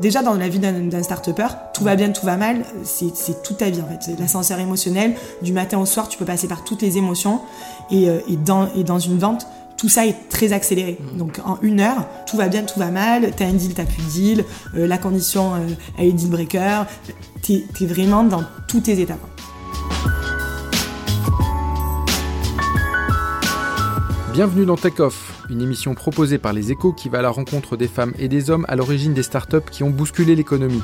Déjà, dans la vie d'un start-upper, tout va bien, tout va mal, c'est toute ta vie en fait. C'est L'ascenseur émotionnel, du matin au soir, tu peux passer par toutes les émotions. Et, euh, et, dans, et dans une vente, tout ça est très accéléré. Donc en une heure, tout va bien, tout va mal, t'as un deal, t'as plus de deal, euh, la condition, euh, elle est deal breaker. T'es es vraiment dans toutes tes étapes. Bienvenue dans Tech Off, une émission proposée par les échos qui va à la rencontre des femmes et des hommes à l'origine des startups qui ont bousculé l'économie.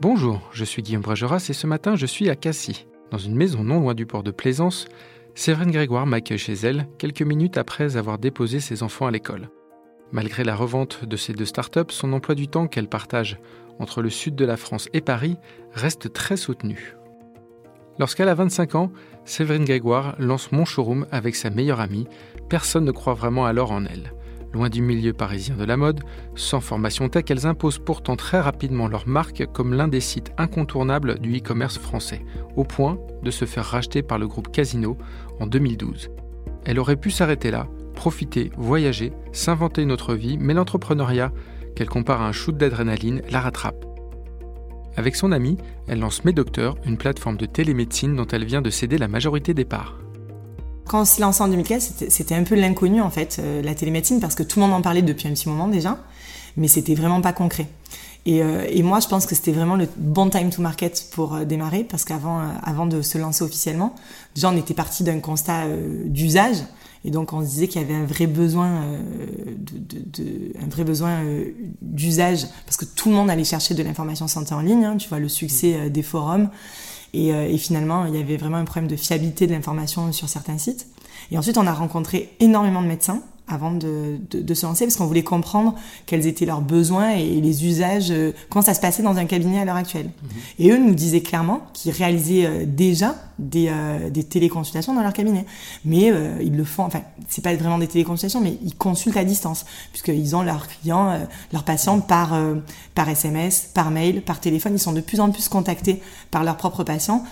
Bonjour, je suis Guillaume Brageras et ce matin je suis à Cassis, dans une maison non loin du port de Plaisance. Séverine Grégoire m'accueille chez elle quelques minutes après avoir déposé ses enfants à l'école. Malgré la revente de ces deux startups, son emploi du temps qu'elle partage entre le sud de la France et Paris reste très soutenu. Lorsqu'elle a 25 ans, Séverine Grégoire lance Mon Showroom avec sa meilleure amie. Personne ne croit vraiment alors en elle. Loin du milieu parisien de la mode, sans formation tech, elles imposent pourtant très rapidement leur marque comme l'un des sites incontournables du e-commerce français, au point de se faire racheter par le groupe Casino en 2012. Elle aurait pu s'arrêter là, profiter, voyager, s'inventer une autre vie, mais l'entrepreneuriat, qu'elle compare à un shoot d'adrénaline, la rattrape. Avec son ami, elle lance MedDoctor, une plateforme de télémédecine dont elle vient de céder la majorité des parts. Quand on s'est lancé en 2015, c'était- un peu l'inconnu en fait, euh, la télémédecine, parce que tout le monde en parlait depuis un petit moment déjà, mais c'était vraiment pas concret. Et, euh, moi, je pense que c'était vraiment le bon time to market pour euh, démarrer, parce qu'avant avant de se lancer officiellement, déjà on était parti d'un constat d'usage, et donc on se disait qu'il y avait un vrai besoin, euh, de, de- de- un vrai besoin euh, d'usage, parce que tout le monde allait chercher de l'information santé en ligne. hein, tu vois le succès euh, des forums. Et, euh, et finalement, il y avait vraiment un problème de fiabilité de l'information sur certains sites. Et ensuite, on a rencontré énormément de médecins avant de, de, de se lancer parce qu'on voulait comprendre quels étaient leurs besoins et les usages, euh, comment ça se passait dans un cabinet à l'heure actuelle. Et eux nous disaient clairement qu'ils réalisaient euh, déjà des, euh, des téléconsultations dans leur cabinet. Mais euh, ils le font, enfin, c'est pas vraiment des téléconsultations, mais ils consultent à distance puisqu'ils ont leurs clients, leurs patients par, par SMS, par mail, par téléphone. Ils sont de plus en plus contactés par leurs propres patients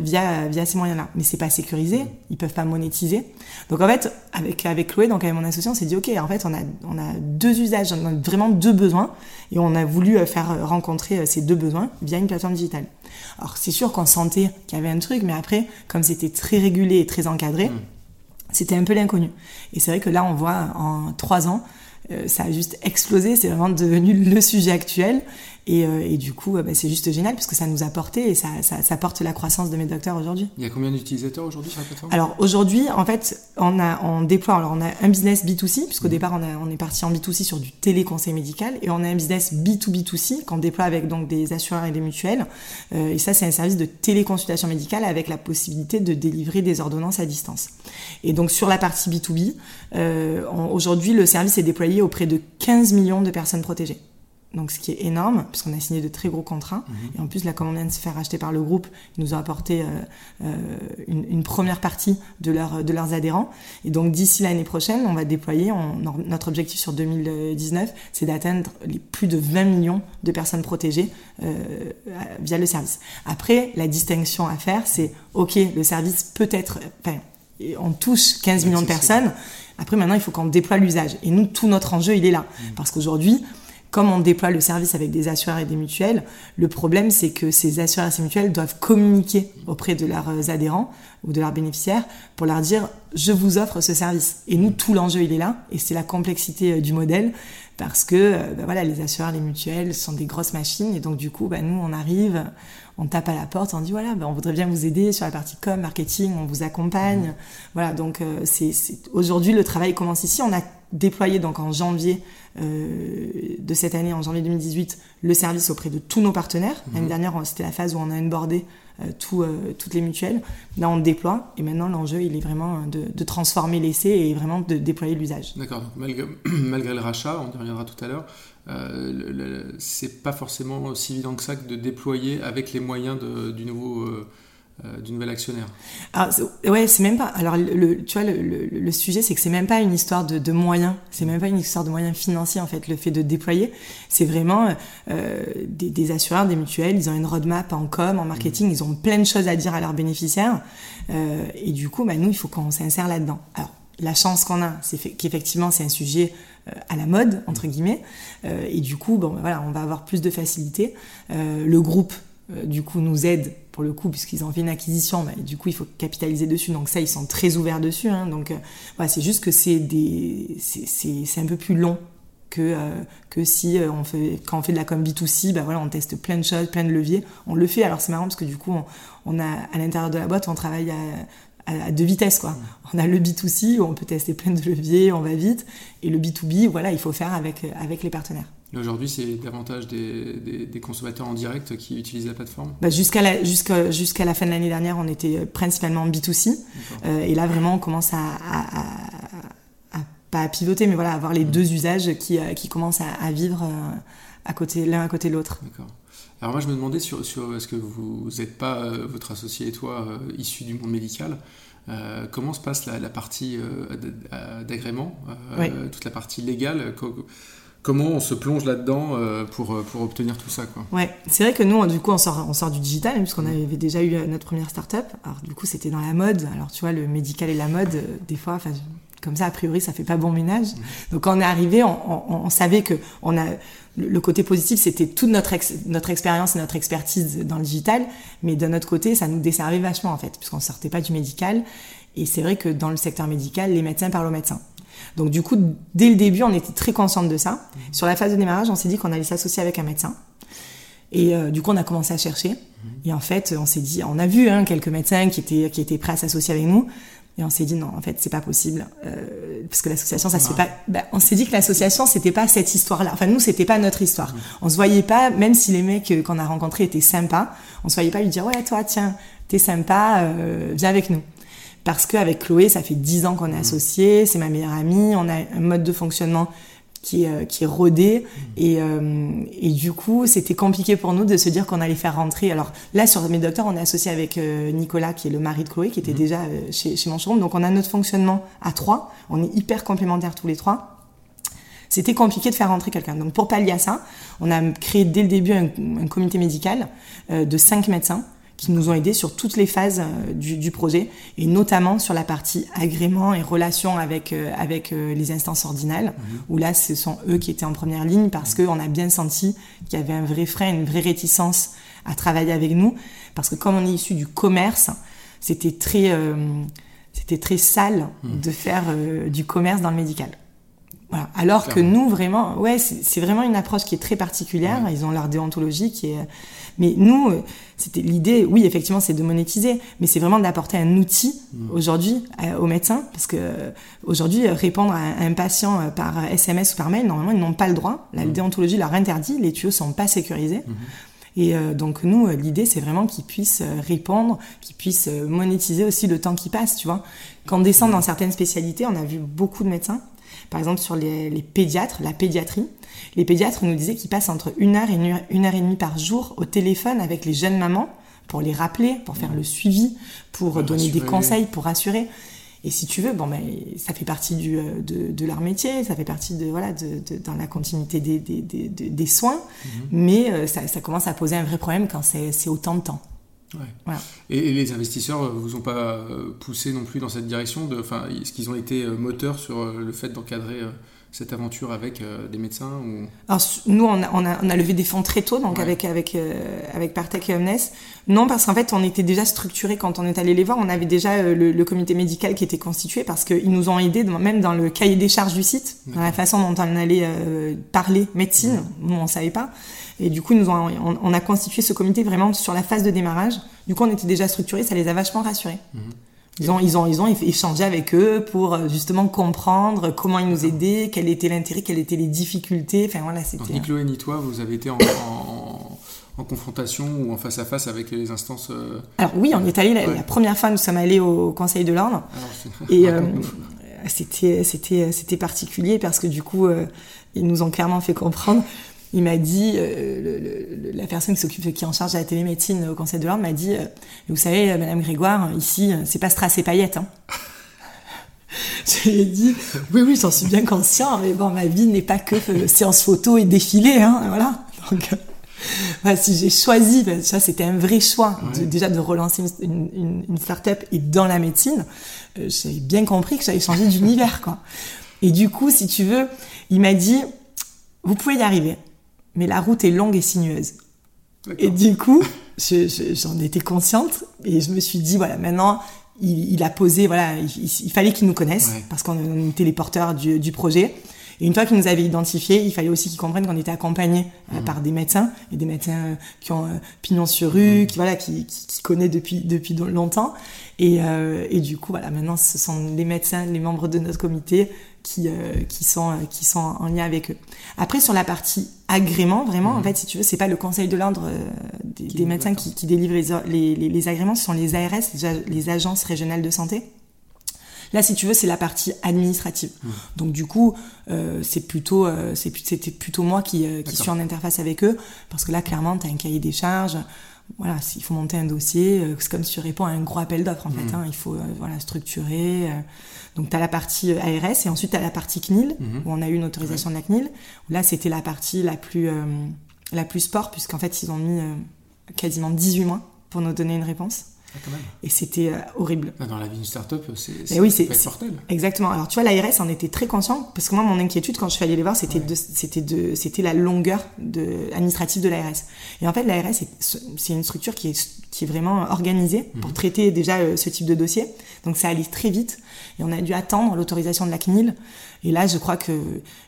via, via ces moyens-là. Mais c'est pas sécurisé, ils peuvent pas monétiser. Donc en fait, avec, avec Chloé, donc avec mon associé, on s'est dit, ok, en fait, on a, on a deux usages, on a vraiment deux besoins, et on a voulu euh, faire rencontrer euh, ces deux besoins via une plateforme digitale. Alors c'est sûr qu'on sentait qu'il y avait un truc, mais après, comme c'était très régulé et très encadré, c'était un peu l'inconnu. Et c'est vrai que là, on voit en trois ans, euh, ça a juste explosé, c'est vraiment devenu le sujet actuel. Et, euh, et du coup, bah, c'est juste génial parce que ça nous a porté et ça, ça, ça porte la croissance de mes docteurs aujourd'hui. Il y a combien d'utilisateurs aujourd'hui sur la plateforme? Alors aujourd'hui, en fait, on a on déploie alors on a un business B2C puisqu'au départ on, a, on est parti en B2C sur du téléconseil médical et on a un business B2B2C qu'on déploie avec donc des assureurs et des mutuelles. Euh, et ça c'est un service de téléconsultation médicale avec la possibilité de délivrer des ordonnances à distance. Et donc sur la partie B2B, euh, aujourd'hui le service est déployé auprès de 15 millions de personnes protégées. Donc ce qui est énorme, puisqu'on a signé de très gros contrats. Et en plus, là, comme on vient de se faire racheter par le groupe, ils nous ont apporté euh, euh, une, une première partie de, leur, de leurs adhérents. Et donc d'ici l'année prochaine, on va déployer, on- notre objectif sur 2019, c'est d'atteindre les plus de 20 millions de personnes protégées euh, via le service. Après, la distinction à faire, c'est, OK, le service peut être... Enfin, on touche 15 millions de personnes. Après, maintenant, il faut qu'on déploie l'usage. Et nous, tout notre enjeu, il est là. Parce qu'aujourd'hui, comme on déploie le service avec des assureurs et des mutuelles, le problème c'est que ces assureurs et ces mutuelles doivent communiquer auprès de leurs adhérents ou de leurs bénéficiaires pour leur dire je vous offre ce service. Et nous tout l'enjeu il est là et c'est la complexité euh, du modèle parce que euh, ben voilà les assureurs, les mutuelles sont des grosses machines et donc du coup ben, nous on arrive, on tape à la porte, on dit voilà ben, on voudrait bien vous aider sur la partie com, marketing, on vous accompagne. Voilà donc euh, c'est- aujourd'hui le travail commence ici. On a déployé donc en janvier euh, de cette année, en janvier 2018, le service auprès de tous nos partenaires. Mhm. L'année dernière, c'était la phase où on a onboardé euh, tout, euh, toutes les mutuelles. Là, on déploie et maintenant l'enjeu, il est vraiment de, de transformer l'essai et vraiment de déployer l'usage. D'accord. Donc, Malgré, malgré le rachat, on y reviendra tout à l'heure. C'est pas forcément aussi évident que ça que de déployer avec les moyens de- du nouveau du nouvel actionnaire. Alors, c'est- ouais, c'est même pas. Alors, le, tu vois, le, sujet, c'est que c'est même pas une histoire de, de moyens. C'est même pas une histoire de moyens financiers, en fait, le fait de déployer. C'est vraiment euh, des, assureurs, des mutuelles. Ils ont une roadmap en com, en marketing. Ils ont plein de choses à dire à leurs bénéficiaires. Euh, et du coup, bah, nous, il faut qu'on s'insère là-dedans. Alors, la chance qu'on a, c'est qu'effectivement, c'est un sujet euh, à la mode, entre guillemets. Euh, et du coup, bon, voilà, on va avoir plus de facilité. Euh, le groupe, euh, du coup, nous aide pour le coup, puisqu'ils ont fait une acquisition, bah, du coup, il faut capitaliser dessus. Donc ça, ils sont très ouverts dessus. Hein, donc, euh, voilà, c'est juste que c'est des, c'est- un peu plus long que euh, que si euh, on fait quand on fait de la com B2C, bah voilà, on teste plein de choses, plein de leviers. On le fait. Alors c'est marrant parce que du coup, on, on a à l'intérieur de la boîte, on travaille à, à, à deux vitesses quoi. On a le B2C où on peut tester plein de leviers, on va vite, et le B2B, voilà, il faut faire avec avec les partenaires. Aujourd'hui, c'est davantage des, des- des consommateurs en direct qui utilisent la plateforme? Bah, jusqu'à la fin de l'année dernière, on était euh, principalement en B2C. Euh, et là, vraiment, on commence à, à, à- à- pas à pivoter, mais voilà, avoir les deux usages qui, euh, qui commencent à, vivre à côté l'un à côté de l'autre. D'accord. Alors moi, je me demandais sur, sur est-ce que vous n'êtes pas, euh, votre associé et toi, euh, issus du monde médical euh, comment se passe la, la partie d'agrément, Oui. toute la partie légale Comment on se plonge là-dedans euh, pour, euh, pour obtenir tout ça quoi Ouais, c'est vrai que nous, du coup, on sort, on sort du digital, hein, puisqu'on avait déjà eu euh, notre première start-up. Alors, du coup, c'était dans la mode. Alors, tu vois, le médical et la mode, des fois, enfin, comme ça, a priori, ça fait pas bon ménage. Donc, quand on est arrivé, on, on- on savait que on a le, côté positif, c'était toute notre ex- notre expérience et notre expertise dans le digital, mais de notre côté, ça nous desservait vachement en fait, puisqu'on sortait pas du médical. Et c'est vrai que dans le secteur médical, les médecins parlent aux médecins. Donc du coup, dès le début, on était très consciente de ça. Sur la phase de démarrage, on s'est dit qu'on allait s'associer avec un médecin. Et euh, du coup, on a commencé à chercher. Et en fait, on s'est dit, on a vu hein, quelques médecins qui étaient qui étaient prêts à s'associer avec nous. Et on s'est dit non, en fait, c'est pas possible euh, parce que l'association, ça se fait pas. Ben, on s'est dit que l'association, c'était pas cette histoire-là. Enfin, nous, c'était pas notre histoire. On se voyait pas, même si les mecs euh, qu'on a rencontrés étaient sympas, on se voyait pas lui dire ouais, toi, tiens, t'es sympa, euh, viens avec nous. Parce qu'avec Chloé, ça fait dix ans qu'on est associés, c'est ma meilleure amie, on a un mode de fonctionnement qui est, euh, qui est rodé. Et, euh, et du coup, c'était compliqué pour nous de se dire qu'on allait faire rentrer. Alors là, sur mes docteurs, on est associé avec euh, Nicolas, qui est le mari de Chloé, qui était déjà euh, chez, chez. Donc on a notre fonctionnement à trois. On est hyper complémentaires tous les trois. C'était compliqué de faire rentrer quelqu'un. Donc pour pallier à ça, on a créé dès le début un, un comité médical euh, de cinq médecins qui nous ont aidés sur toutes les phases euh, du, du projet et notamment sur la partie agrément et relation avec euh, avec euh, les instances ordinales où là ce sont eux qui étaient en première ligne parce que on a bien senti qu'il y avait un vrai frein, une vraie réticence à travailler avec nous parce que comme on est issu du commerce, c'était très euh, c'était très sale de faire euh, du commerce dans le médical. Voilà. Alors que nous, vraiment, ouais, c'est c'est vraiment une approche qui est très particulière. Ils ont leur déontologie qui est. Mais nous, euh, c'était l'idée. Oui, effectivement, c'est de monétiser, mais c'est vraiment d'apporter un outil aujourd'hui euh, aux médecins, parce que euh, aujourd'hui, répondre à un, patient par SMS ou par mail, normalement, ils n'ont pas le droit. La déontologie leur interdit. Les tuyaux sont pas sécurisés. Et euh, donc nous, l'idée, c'est vraiment qu'ils puissent répondre, qu'ils puissent monétiser aussi le temps qui passe, tu vois. Quand on descend dans certaines spécialités, on a vu beaucoup de médecins, par exemple sur les, les pédiatres, la pédiatrie. Les pédiatres nous disaient qu'ils passent entre une heure et une heure, une heure et demie par jour au téléphone avec les jeunes mamans pour les rappeler, pour faire le suivi, pour Pour donner des conseils, pour rassurer. Et si tu veux, bon ben, ça fait partie du, euh, de, de leur métier, ça fait partie de voilà, de, de- dans la continuité des, des, des, des- des soins, mais euh, ça, ça commence à poser un vrai problème quand c'est autant de temps. Ouais. Voilà. Et, les investisseurs euh, vous ont pas euh, poussé non plus dans cette direction de, enfin, est-ce qu'ils ont été euh, moteurs sur le fait d'encadrer cette aventure avec des médecins ou... Alors nous, on a, on a, on a levé des fonds très tôt, donc Ouais. avec avec euh, avec Partech et Omnes. Non, parce qu'en fait, on était déjà structuré quand on est allé les voir. On avait déjà le, le comité médical qui était constitué parce qu'ils nous ont aidés, même dans le cahier des charges du site, dans la façon dont on allait euh, parler médecine. Nous, on savait pas. Et du coup, nous on, on a constitué ce comité vraiment sur la phase de démarrage. Du coup, on était déjà structuré, ça les a vachement rassurés. Ils ont, ils ont, ils ont échangé avec eux pour euh, justement comprendre comment ils nous aidaient, quel était l'intérêt, quelles étaient les difficultés. Enfin voilà, c'était. ni Chloé ni toi, vous avez été en, en, en, confrontation ou en face à face avec les instances. Euh, Alors oui, on est allé la, la, première fois, nous sommes allés au Conseil de l'ordre. Et euh, c'était, c'était, c'était particulier parce que du coup, euh, ils nous ont clairement fait comprendre il m'a dit, euh, le, la personne qui s'occupe, qui est en charge de la télémédecine au Conseil de l'Ordre m'a dit, euh, vous savez, euh, Madame Grégoire, ici, c'est pas strass et paillettes. Hein. Je lui ai dit, oui, oui, j'en suis bien conscient, mais bon, ma vie n'est pas que séance photo et défilé, hein, voilà. Donc, voilà, si j'ai choisi, ben, ça c'était un vrai choix, déjà de relancer une, une, une start-up et dans la médecine, j'avais bien compris que j'allais changer d'univers, quoi. Et du coup, si tu veux, il m'a dit, vous pouvez y arriver mais la route est longue et sinueuse. Et du coup, j'en étais consciente et je me suis dit, voilà, maintenant, il, il a posé, voilà, il, fallait qu'il nous connaisse parce qu'on était les porteurs du, du, projet. Et une fois qu'il nous avait identifiés, il fallait aussi qu'il comprenne qu'on était accompagné euh, mmh. par des médecins et des médecins euh, qui ont euh, pignon sur rue, mmh. qui voilà, qui, qui, qui connaît depuis depuis longtemps. Et, euh, et du coup, voilà, maintenant, ce sont les médecins, les membres de notre comité qui, euh, qui, sont, euh, qui sont en lien avec eux. Après, sur la partie agrément, vraiment, en mhm. fait, si tu veux, c'est pas le conseil de l'ordre euh, des, des médecins qui, qui délivrent les, les, les, agréments, ce sont les ARS, les, agences régionales de santé. Là, si tu veux, c'est la partie administrative. Mhm. Donc, du coup, euh, c'est plutôt, euh, c'était plutôt moi qui, qui suis en interface avec eux, parce que là, clairement, tu as un cahier des charges voilà, s'il faut monter un dossier, euh, c'est comme si tu réponds à un gros appel d'offres en fait. Mhm. Hein, il faut euh, voilà structurer. Euh. donc tu as la partie ARS et ensuite tu as la partie CNIL mhm. où on a eu une autorisation de la CNIL. là c'était la partie la plus la plus sport puisqu'en fait ils ont mis quasiment 18 mois pour nous donner une réponse. Ah, et c'était euh, horrible. Ah, dans la vie d'une start-up, c'est oui, mortel. Exactement. Alors, tu vois, l'ARS en était très conscient, parce que moi, mon inquiétude, quand je suis allée les voir, c'était de, c'était de, c'était la longueur de, administrative de l'ARS. Et en fait, l'ARS, c'est une structure qui est, qui est vraiment organisée pour mhm. traiter déjà euh, ce type de dossier. Donc, ça allait très vite. Et on a dû attendre l'autorisation de la CNIL. Et là, je crois que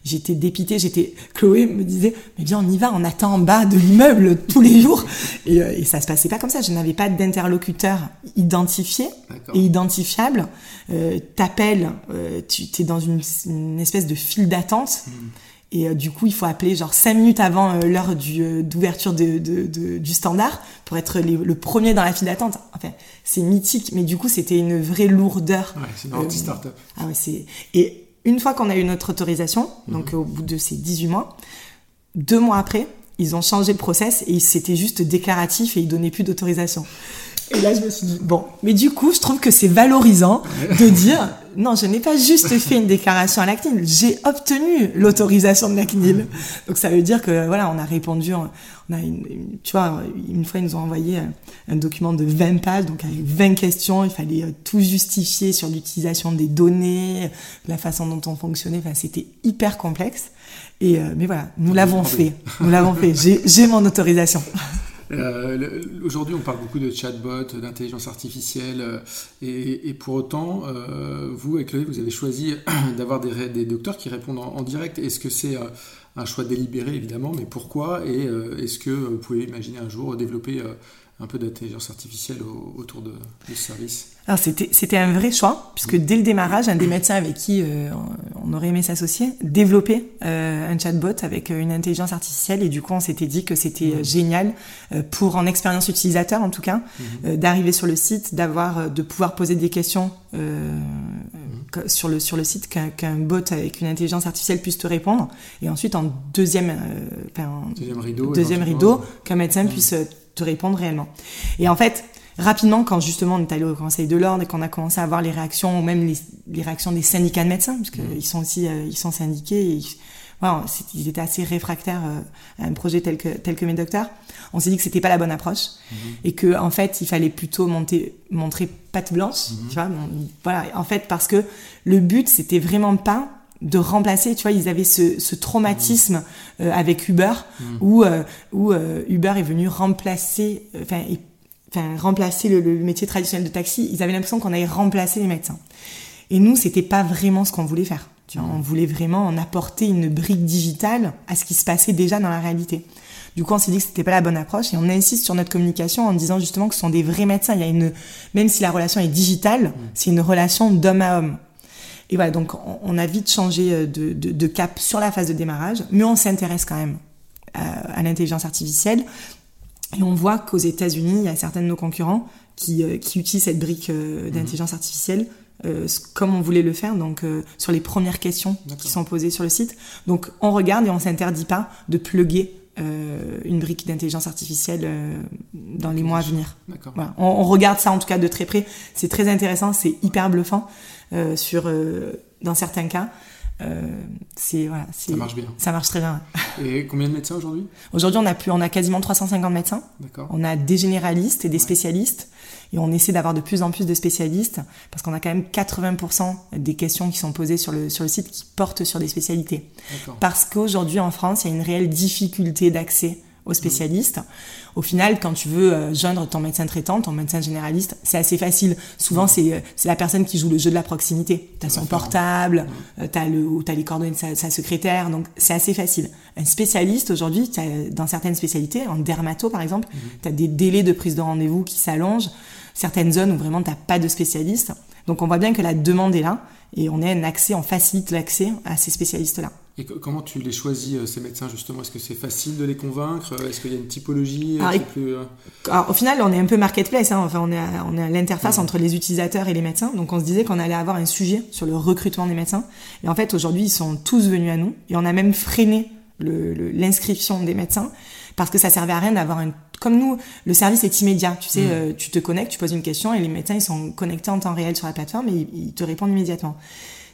j'étais dépitée. J'étais, Chloé me disait, mais bien, on y va, on attend en bas de l'immeuble tous les jours. Et, euh, et ça se passait pas comme ça. Je n'avais pas d'interlocuteur identifié et identifiable. Euh, T'appelles, euh, tu es dans une, une, espèce de file d'attente. Hmm. Et euh, du coup, il faut appeler genre cinq minutes avant euh, l'heure du d'ouverture de, de, de, du standard pour être le premier dans la file d'attente. Enfin, c'est mythique, mais du coup, c'était une vraie lourdeur. Ouais, c'est une anti-startup. Ah ouais, c'est et une fois qu'on a eu notre autorisation, donc mhm. au bout de ces 18 mois, deux mois après, ils ont changé le process et c'était juste déclaratif et ils donnaient plus d'autorisation. Et là, je me suis dit, bon, mais du coup, je trouve que c'est valorisant de dire, non, je n'ai pas juste fait une déclaration à la CNIL, j'ai obtenu l'autorisation de la CNIL. Donc ça veut dire que, voilà, on a répondu, on a une, tu vois, une fois, ils nous ont envoyé un document de 20 pages, donc avec 20 questions, il fallait euh, tout justifier sur l'utilisation des données, la façon dont on fonctionnait, enfin, c'était hyper complexe. Et, euh, mais voilà, nous l'avons fait, nous l'avons fait, j'ai mon autorisation. Euh, Aujourd'hui, on parle beaucoup de chatbot, d'intelligence artificielle, euh, et, et, pour autant, euh, vous, Chloé, vous avez choisi d'avoir des, des, docteurs qui répondent en, en direct. Est-ce que c'est euh, un choix délibéré, évidemment, mais pourquoi? Et euh, est-ce que vous pouvez imaginer un jour développer un peu d'intelligence artificielle autour de, de ce service Alors c'était un vrai choix puisque dès le démarrage, un des médecins avec qui euh, on aurait aimé s'associer développait euh, un chatbot avec euh, une intelligence artificielle et du coup on s'était dit que c'était mmh. génial euh, pour en expérience utilisateur en tout cas mmh. Euh, d'arriver sur le site, d'avoir de pouvoir poser des questions mmh. sur le sur le site qu'un qu bot avec une intelligence artificielle puisse te répondre et ensuite en deuxième enfin, deuxième rideau deuxième rideau qu'un médecin puisse te répondre réellement. Et en fait, rapidement, quand justement on est allé au Conseil de l'ordre et qu'on a commencé à voir les réactions, ou même les, les réactions des syndicats de médecins, parce qu'ils mmh. sont aussi, euh, ils sont syndiqués, et voilà, ils étaient assez réfractaires euh, à un projet tel que tel que mes docteurs. On s'est dit que c'était pas la bonne approche mmh. et que en fait il fallait plutôt monter, montrer patte blanche, mmh. tu vois. Bon, voilà, en fait parce que le but c'était vraiment pas de remplacer, tu vois, ils avaient ce, ce traumatisme euh, avec Uber, mmh. où, euh, où euh, Uber est venu remplacer, euh, enfin, enfin remplacer le, le, métier traditionnel de taxi. Ils avaient l'impression qu'on allait remplacer les médecins. Et nous, c'était pas vraiment ce qu'on voulait faire. Tu vois, mmh. on voulait vraiment en apporter une brique digitale à ce qui se passait déjà dans la réalité. Du coup, on s'est dit que c'était pas la bonne approche et on insiste sur notre communication en disant justement que ce sont des vrais médecins. Il y a une, même si la relation est digitale, c'est une relation d'homme à homme. Et voilà, donc on, a vite changé euh, de, de, de, cap sur la phase de démarrage, mais on s'intéresse quand même à, à l'intelligence artificielle. Et on voit qu'aux États-Unis, il y a certains de nos concurrents qui, euh, qui utilisent cette brique euh, d'intelligence artificielle euh, comme on voulait le faire, donc euh, sur les premières questions qui sont posées sur le site. Donc on regarde et on s'interdit pas de plugger euh, une brique d'intelligence artificielle euh, dans les mois à venir. Voilà. On, on, regarde ça en tout cas de très près. C'est très intéressant, c'est hyper bluffant euh, sur dans certains cas. c'est voilà, ça marche bien. Ça marche très bien. Et combien de médecins aujourd'hui? Aujourd'hui, on a plus, on a quasiment 350 médecins. On a des généralistes et des spécialistes. Et on essaie d'avoir de plus en plus de spécialistes parce qu'on a quand même 80% des questions qui sont posées sur le, sur le site qui portent sur des spécialités. Parce qu'aujourd'hui en France, il y a une réelle difficulté d'accès aux spécialistes. Au final, quand tu veux euh, joindre ton médecin traitant, ton médecin généraliste, c'est assez facile. Souvent, c'est euh, c'est la personne qui joue le jeu de la proximité. T'as son portable, euh, t'as le t'as les coordonnées de sa, sa secrétaire, donc c'est assez facile. Un spécialiste aujourd'hui, dans certaines spécialités, en dermato par exemple, mhm. t'as des délais de prise de rendez-vous qui s'allongent certaines zones où vraiment t'as pas de spécialistes. Donc on voit bien que la demande est là et on a un accès, on facilite l'accès à ces spécialistes-là. Et comment tu les choisis, euh, ces médecins, justement? Est-ce que c'est facile de les convaincre? Est-ce qu'il y a une typologie? Alors, plus... Euh, alors, au final, on est un peu marketplace. Hein. Enfin, on est à, on est à l'interface entre les utilisateurs et les médecins. Donc, on se disait qu'on allait avoir un sujet sur le recrutement des médecins. Et en fait, aujourd'hui, ils sont tous venus à nous. Et on a même freiné l'inscription des médecins parce que ça servait à rien d'avoir un comme nous, le service est immédiat. Tu sais, mm. euh, tu te connectes, tu poses une question et les médecins ils sont connectés en temps réel sur la plateforme et ils, te répondent immédiatement.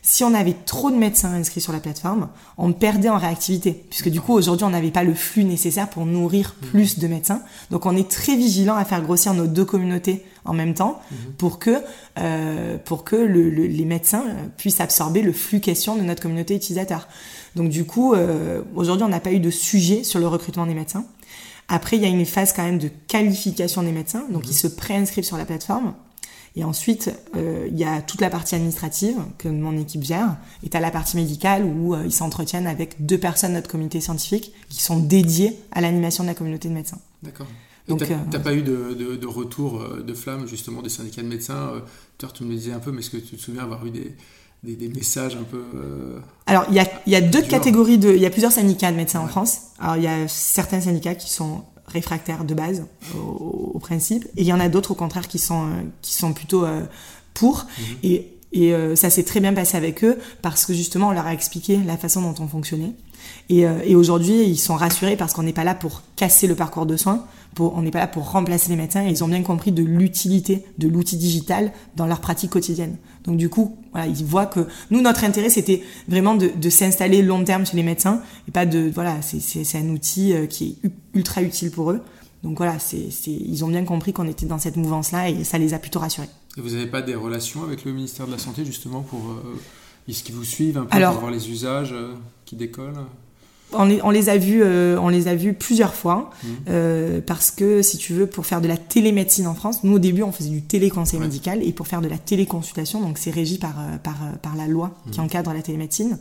Si on avait trop de médecins inscrits sur la plateforme, on perdait en réactivité, puisque du coup aujourd'hui on n'avait pas le flux nécessaire pour nourrir mm. plus de médecins. Donc on est très vigilant à faire grossir nos deux communautés en même temps mm-hmm. pour que euh, pour que le, les médecins puissent absorber le flux question de notre communauté utilisateur. Donc du coup euh, aujourd'hui on n'a pas eu de sujet sur le recrutement des médecins. Après, il y a une phase quand même de qualification des médecins, donc ils se préinscrivent sur la plateforme. Et ensuite, euh, il y a toute la partie administrative que mon équipe gère. Et tu as la partie médicale où euh, ils s'entretiennent avec deux personnes de notre comité scientifique qui sont dédiées à l'animation de la communauté de médecins. D'accord. Donc, t'as euh, pas eu de, de, de, retour de flamme justement des syndicats de médecins Tu me le disais un peu, mais est-ce que tu te souviens avoir eu des, des, des messages un peu. Euh, Alors, il y a, y a deux catégories de. Il y a plusieurs syndicats de médecins en France. Alors, il y a certains syndicats qui sont réfractaires de base au, au principe, et il y en a d'autres au contraire qui sont, qui sont plutôt euh, pour. Mhm. Et, et euh, ça s'est très bien passé avec eux parce que justement, on leur a expliqué la façon dont on fonctionnait. Et, et aujourd'hui, ils sont rassurés parce qu'on n'est pas là pour casser le parcours de soins on n'est pas là pour remplacer les médecins. ils ont bien compris de l'utilité de l'outil digital dans leur pratique quotidienne. Donc du coup, voilà, ils voient que nous, notre intérêt, c'était vraiment de, de s'installer long terme chez les médecins et pas de voilà, c'est un outil euh, qui est ultra utile pour eux. Donc voilà, c'est ils ont bien compris qu'on était dans cette mouvance-là et ça les a plutôt rassurés. Et vous n'avez pas des relations avec le ministère de la Santé justement pour euh, est-ce qu'ils vous suivent un peu pour voir les usages euh, qui décollent? On les, on les, a vus, euh, on les a vus plusieurs fois mmh. euh, parce que si tu veux, pour faire de la télémédecine en France, nous au début on faisait du téléconseil médical et pour faire de la téléconsultation, donc c'est régi par euh, par par la loi qui mmh. encadre la télémédecine.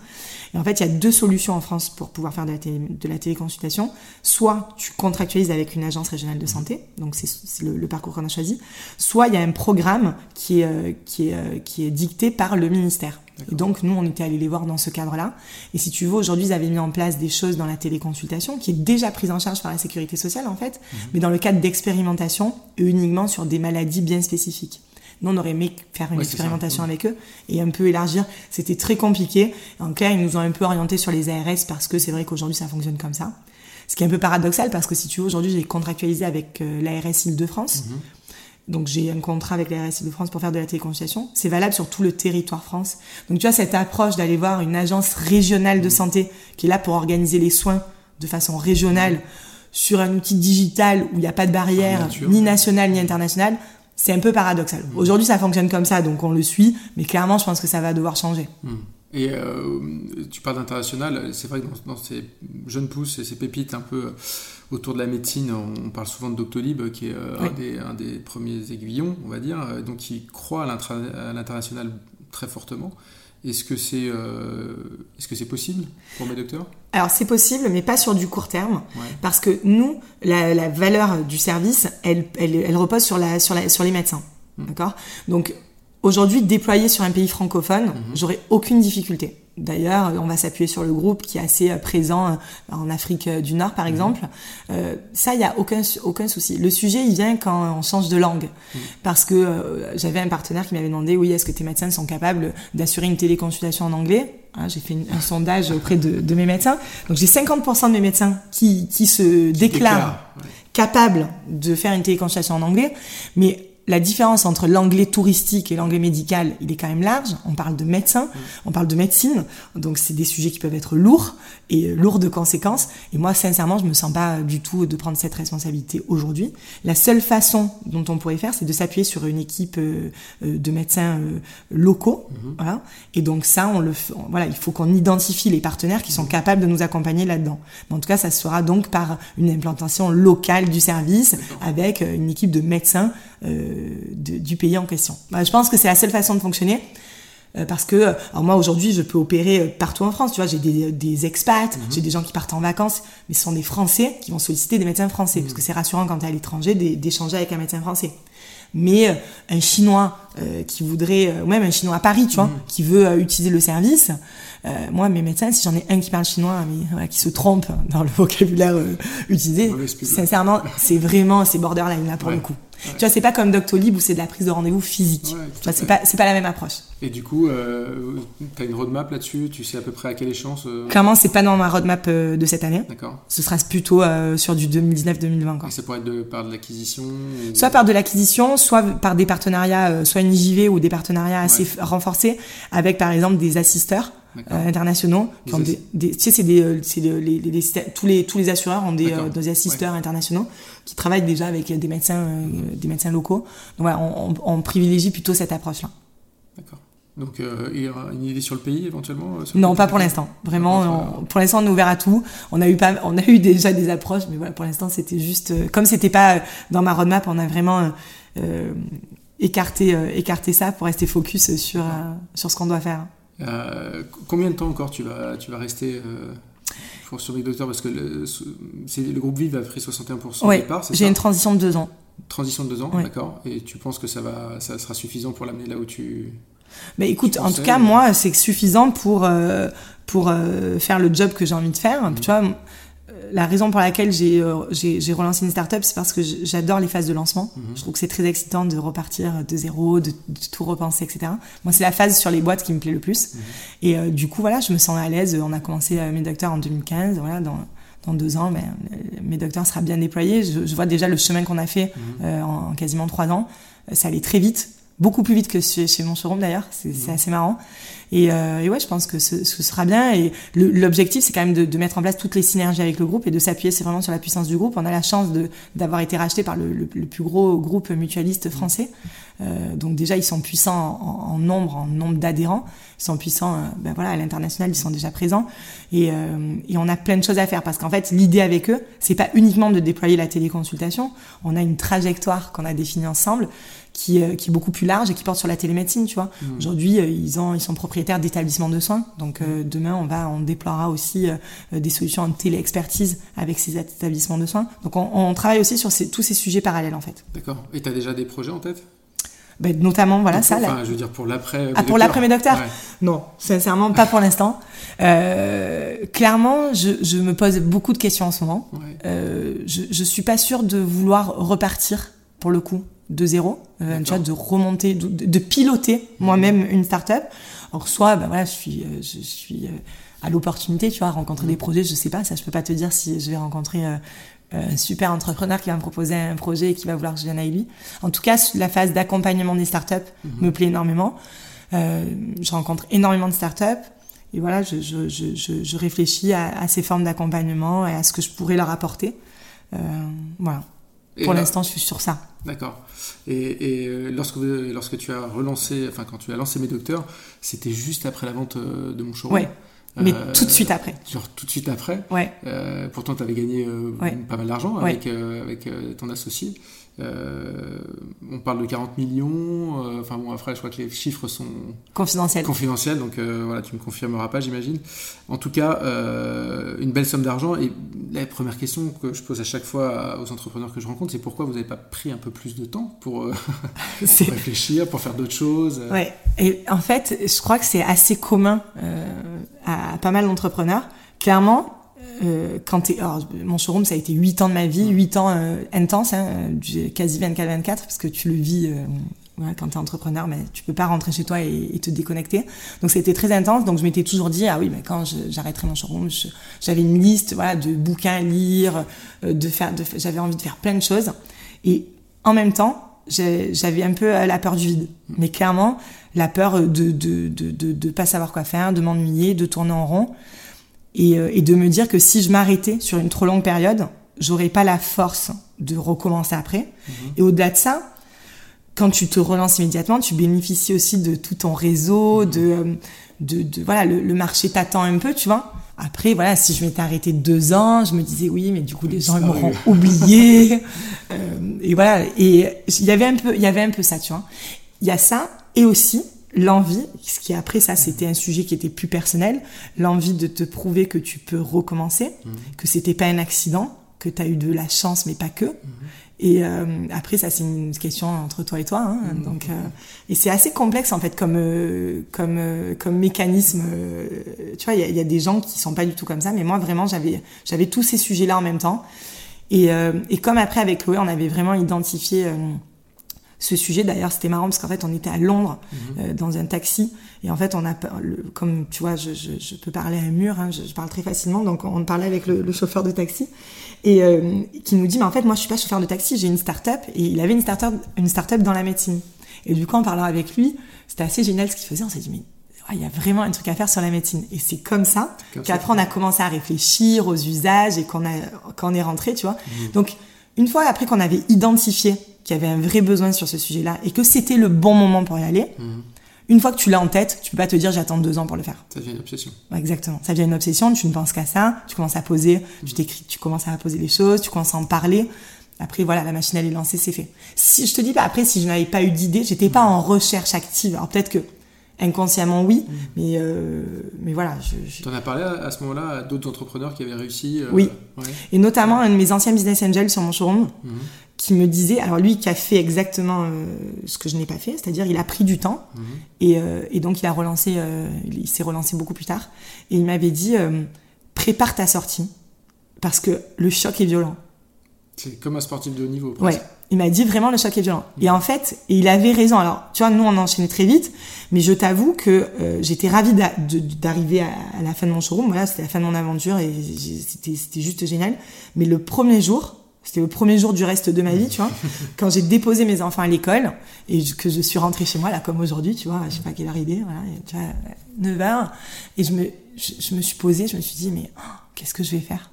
Et en fait, il y a deux solutions en France pour pouvoir faire de la, de la téléconsultation. Soit tu contractualises avec une agence régionale de santé, donc c'est le, le, parcours qu'on a choisi. Soit il y a un programme qui est qui est qui est dicté par le ministère. Et donc, nous, on était allés les voir dans ce cadre-là. Et si tu veux, aujourd'hui, ils avaient mis en place des choses dans la téléconsultation, qui est déjà prise en charge par la sécurité sociale, en fait, mhm. mais dans le cadre d'expérimentation, uniquement sur des maladies bien spécifiques. Nous, on aurait aimé faire une expérimentation avec eux et un peu élargir. C'était très compliqué. En clair, ils nous ont un peu orienté sur les ARS parce que c'est vrai qu'aujourd'hui, ça fonctionne comme ça. Ce qui est un peu paradoxal parce que si tu veux, aujourd'hui, j'ai contractualisé avec euh, l'ARS Île-de-France. Mhm. Donc j'ai un contrat avec la RSI de France pour faire de la téléconsultation. C'est valable sur tout le territoire France. Donc tu vois cette approche d'aller voir une agence régionale de santé qui est là pour organiser les soins de façon régionale sur un outil digital où il n'y a pas de barrière ni nationale ni internationale, c'est un peu paradoxal. Mmh. Aujourd'hui ça fonctionne comme ça, donc on le suit, mais clairement je pense que ça va devoir changer. Mmh. Et euh, tu parles d'international, c'est vrai que dans, dans, ces jeunes pousses et ces pépites un peu autour de la médecine, on parle souvent de Doctolib, qui est euh, un, des, premiers aiguillons, on va dire, euh, donc qui croit à l'international très fortement. Est-ce que c'est est-ce que c'est possible pour mes docteurs? Alors c'est possible, mais pas sur du court terme, parce que nous, la, la, valeur du service, elle, elle, elle repose sur la sur la sur les médecins, mmh. d'accord? Donc aujourd'hui, déployer sur un pays francophone, mmh. j'aurais aucune difficulté. D'ailleurs, on va s'appuyer sur le groupe qui est assez euh, présent euh, en Afrique euh, du Nord, par mhm. exemple. Euh, ça, il y a aucun aucun souci. Le sujet, il vient quand on change de langue, mhm. parce que j'avais un partenaire qui m'avait demandé, oui, est-ce que tes médecins sont capables d'assurer une téléconsultation en anglais? Hein, J'ai fait un sondage auprès de, de, mes médecins. Donc j'ai 50% de mes médecins qui, qui se déclarent capables de faire une téléconsultation en anglais, mais la différence entre l'anglais touristique et l'anglais médical, il est quand même large. On parle de médecin, on parle de médecine, donc c'est des sujets qui peuvent être lourds et lourds de conséquences. Et moi, sincèrement, je me sens pas du tout de prendre cette responsabilité aujourd'hui. La seule façon dont on pourrait faire, c'est de s'appuyer sur une équipe euh, euh, de médecins euh, locaux, mhm. voilà. Et donc ça, on le, voilà, il faut qu'on identifie les partenaires qui sont capables de nous accompagner là-dedans. En tout cas, ça se fera donc par une implantation locale du service avec une équipe de médecins du pays en question. Bah, je pense que c'est la seule façon de fonctionner euh, parce que alors moi aujourd'hui je peux opérer euh, partout en France tu vois j'ai des, des expats mhm. j'ai des gens qui partent en vacances mais ce sont des Français qui vont solliciter des médecins français parce mhm. que c'est rassurant quand tu es à l'étranger d'échanger avec un médecin français mais euh, un chinois qui voudrait ou même un chinois à Paris tu vois mhm. qui veut utiliser le service moi mes médecins si j'en ai un qui parle chinois mais qui se trompe dans le vocabulaire utilisé sincèrement c'est vraiment c'est borderline là pour le coup tu vois, c'est pas comme Doctolib où c'est de la prise de rendez-vous physique. c'est pas, c'est pas la même approche. Et du coup, euh, tu as une roadmap là-dessus? Tu sais à peu près à quelle échéance euh... Clairement, c'est pas dans ma roadmap euh, de cette année. D'accord. Ce sera plutôt euh, sur du 2019-2020. Et ça pourrait être de, par de l'acquisition Soit par de l'acquisition, soit par des partenariats, soit une JV ou des partenariats assez renforcés avec par exemple des assisteurs. Euh, internationaux. Qui ont des, des, tu sais, c'est des, euh, c'est les, les, tous les tous les assureurs ont des, euh, des assisteurs internationaux qui travaillent déjà avec des médecins des médecins locaux. Donc voilà, on, on, privilégie plutôt cette approche-là. D'accord. Donc, euh, une idée sur le pays éventuellement Non, pas pour l'instant. Vraiment, pour l'instant, on est ouvert à tout. On a eu pas, on a eu déjà des approches, mais voilà, pour l'instant, c'était juste, comme c'était pas dans ma roadmap, on a vraiment euh, écarté, écarté ça pour rester focus sur sur ce qu'on doit faire. Euh, combien de temps encore tu vas, tu vas rester euh, sur Big Doctor Parce que le, le groupe Vive a pris 61% au départ. J'ai une transition de deux ans. Transition de deux ans, d'accord. Et tu penses que ça, va, ça sera suffisant pour l'amener là où tu. Mais écoute, en tout cas, moi, c'est suffisant pour, euh, pour euh, faire le job que j'ai envie de faire. Mmh. Tu vois, la raison pour laquelle euh, j'ai relancé une startup, c'est parce que j'adore les phases de lancement. Mhm. Je trouve que c'est très excitant de repartir de zéro, de, tout repenser, etc. Moi, c'est la phase sur les boîtes qui me plaît le plus. Mhm. Et euh, du coup, voilà, je me sens à l'aise. On a commencé euh, mes docteurs en 2015. Voilà, dans, dans deux ans, ben, mes docteurs sera bien déployés. Je, je, vois déjà le chemin qu'on a fait mhm. en, en, quasiment trois ans. Ça allait très vite beaucoup plus vite que chez, chez mon showroom d'ailleurs, c'est mmh. assez marrant. Et, euh, et, ouais, je pense que ce, ce sera bien. Et l'objectif, c'est quand même de, de, mettre en place toutes les synergies avec le groupe et de s'appuyer, c'est vraiment sur la puissance du groupe. On a la chance d'avoir été racheté par le, le, le, plus gros groupe mutualiste français. Euh, donc déjà, ils sont puissants en, en nombre, en nombre d'adhérents. Ils sont puissants, euh, ben voilà, à l'international, ils sont déjà présents. Et, euh, et on a plein de choses à faire parce qu'en fait, l'idée avec eux, c'est pas uniquement de déployer la téléconsultation. On a une trajectoire qu'on a définie ensemble qui, euh, qui est beaucoup plus large et qui porte sur la télémédecine, tu vois. Mmh. Aujourd'hui, euh, ils, ont, ils sont propriétaires d'établissements de soins. Donc euh, mmh. demain, on va, on déploiera aussi des solutions en téléexpertise avec ces établissements de soins. Donc on, on travaille aussi sur ces, tous ces sujets parallèles en fait. D'accord. Et tu as déjà des projets en tête? Ben, notamment voilà Donc, ça enfin, là. je veux dire pour l'après ah pour l'après mes docteurs? Ouais. non sincèrement pas pour l'instant euh, clairement je, je, me pose beaucoup de questions en ce moment ouais. euh, je, je suis pas sûre de vouloir repartir pour le coup de zéro, euh, déjà de remonter, de, de piloter moi-même une start-up. Alors soit, ben voilà, je suis, euh, je suis euh, à l'opportunité, tu vois, rencontrer des projets, je sais pas, ça je peux pas te dire si je vais rencontrer euh, un super entrepreneur qui va me proposer un projet et qui va vouloir que je vienne avec lui. En tout cas, la phase d'accompagnement des startups mm -hmm. me plaît énormément. Euh, je rencontre énormément de startups et voilà, je, je, je, je réfléchis à, à, ces formes d'accompagnement et à ce que je pourrais leur apporter. Euh, voilà. Et Pour l'instant, je suis sur ça. D'accord. Et, et euh, lorsque, lorsque tu as relancé, enfin quand tu as lancé mes docteurs, c'était juste après la vente euh, de mon showroom? Ouais. Mais tout de suite après. Genre tout de suite après? Ouais. pourtant, tu avais gagné pas mal d'argent avec, avec ton associé. Euh, on parle de 40 millions. Euh, enfin bon, après, je crois que les chiffres sont confidentiels. Confidentiels, donc euh, voilà, tu me confirmeras pas, j'imagine. En tout cas, une belle somme d'argent. Et la première question que je pose à chaque fois aux entrepreneurs que je rencontre, c'est pourquoi vous n'avez pas pris un peu plus de temps pour, réfléchir, pour faire d'autres choses. Ouais. Et en fait, je crois que c'est assez commun à pas mal d'entrepreneurs. Clairement, euh, quand t'es, alors, mon showroom, ça a été 8 ans de ma vie, 8 ans euh, intenses, hein, quasi 24-24, parce que tu le vis euh, ouais, quand t'es entrepreneur, mais tu peux pas rentrer chez toi et, te déconnecter. Donc c'était très intense, donc je m'étais toujours dit, ah oui, mais quand j'arrêterai mon showroom, j'avais une liste voilà, de bouquins à lire, euh, de faire, de, j'avais envie de faire plein de choses. Et en même temps, j'avais un peu la peur du vide. Mais clairement, la peur de de, de, de, de pas savoir quoi faire, de m'ennuyer, de tourner en rond. Euh, et, de me dire que si je m'arrêtais sur une trop longue période, j'aurais pas la force de recommencer après. Mhm. Et au-delà de ça, quand tu te relances immédiatement, tu bénéficies aussi de tout ton réseau, mhm. euh, de, de, voilà, le, marché t'attend un peu, tu vois. Après, voilà, si je m'étais arrêté deux ans, je me disais oui, mais du coup les gens ils m'auront oublié. euh, et voilà, et il y avait un peu, il y avait un peu ça, tu vois. Il y a ça, et aussi l'envie, ce qui après ça c'était un sujet qui était plus personnel, l'envie de te prouver que tu peux recommencer, mhm. que c'était pas un accident, que tu as eu de la chance mais pas que. Mhm. Et euh, après ça c'est une question entre toi et toi, hein, mhm. donc euh, et c'est assez complexe en fait comme euh, comme comme mécanisme. tu vois, il y a, y a, des gens qui sont pas du tout comme ça, mais moi vraiment j'avais j'avais tous ces sujets là en même temps. Et, et comme après avec Chloé on avait vraiment identifié ce sujet. D'ailleurs, c'était marrant parce qu'en fait, on était à Londres mhm. euh, dans un taxi et en fait, on a, comme tu vois, je, je, je peux parler à un mur, hein, je, je, parle très facilement, donc on parlait avec le, le chauffeur de taxi et euh, qui nous dit, mais en fait, moi, je suis pas chauffeur de taxi, j'ai une start-up et il avait une start-up, une start-up dans la médecine. Et du coup, en parlant avec lui, c'était assez génial ce qu'il faisait. On s'est dit, mais il y a vraiment un truc à faire sur la médecine. Et c'est comme ça qu'après on a commencé à réfléchir aux usages et qu'on a, est rentré, tu vois. Mhm. Donc, une fois après qu'on avait identifié qu'il y avait un vrai besoin sur ce sujet-là et que c'était le bon moment pour y aller, mhm. une fois que tu l'as en tête, tu peux pas te dire j'attends deux ans pour le faire. Ça devient une obsession. exactement. Ça devient une obsession, tu ne penses qu'à ça, tu commences à poser, tu mhm. t'écris, tu commences à poser les choses, tu commences à en parler. Après, voilà, la machine elle est lancée, c'est fait. Si, je te dis pas, après, si je n'avais pas eu d'idée, j'étais pas en recherche active. Alors peut-être que inconsciemment oui, mhm. mais euh, mais voilà. Je, je... en as parlé à, ce moment-là à d'autres entrepreneurs qui avaient réussi. Euh, oui. Et notamment un de mes anciens business angels sur mon showroom, qui me disait, alors lui qui a fait exactement euh, ce que je n'ai pas fait, c'est-à-dire il a pris du temps mhm. et, euh, et, donc il a relancé, euh, il s'est relancé beaucoup plus tard et il m'avait dit prépare ta sortie parce que le choc est violent. C'est comme un sportif de haut niveau. Ouais, il m'a dit vraiment le choc est violent. Et en fait, et il avait raison. Alors, tu vois, nous on enchaînait très vite, mais je t'avoue que j'étais ravie d'arriver à, à, la fin de mon showroom. Voilà, c'était la fin de mon aventure et c'était juste génial. Mais le premier jour, c'était le premier jour du reste de ma vie, tu vois. Quand j'ai déposé mes enfants à l'école et que je suis rentrée chez moi, là, comme aujourd'hui, tu vois, je sais pas quelle heure il est, voilà, tu vois, 9 heures. Et je me, je, me suis posée, je me suis dit, mais oh, qu'est-ce que je vais faire?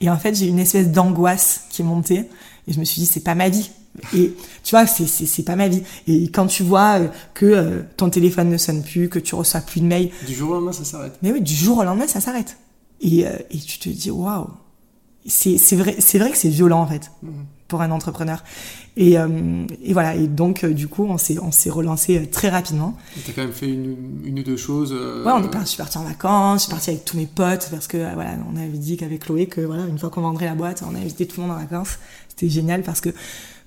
Et en fait, j'ai une espèce d'angoisse qui est montée et je me suis dit, c'est pas ma vie. Et tu vois, c'est c'est pas ma vie. Et quand tu vois euh, que euh, ton téléphone ne sonne plus, que tu reçois plus de mails, du jour au lendemain, ça s'arrête. Mais oui, du jour au lendemain, ça s'arrête. Et, euh, et tu te dis, waouh c'est vrai, c'est vrai que c'est violent en fait mhm. Pour un entrepreneur. Et, euh, et voilà. Et donc euh, du coup, on s'est on s'est relancé euh, très rapidement. T'as quand même fait une, une ou deux choses. Ouais, on est parti, je suis partie en vacances, je suis partie avec tous mes potes parce que voilà, on avait dit qu'avec Chloé que voilà, une fois qu'on vendrait la boîte, on a invité tout le monde en vacances. C'était génial parce que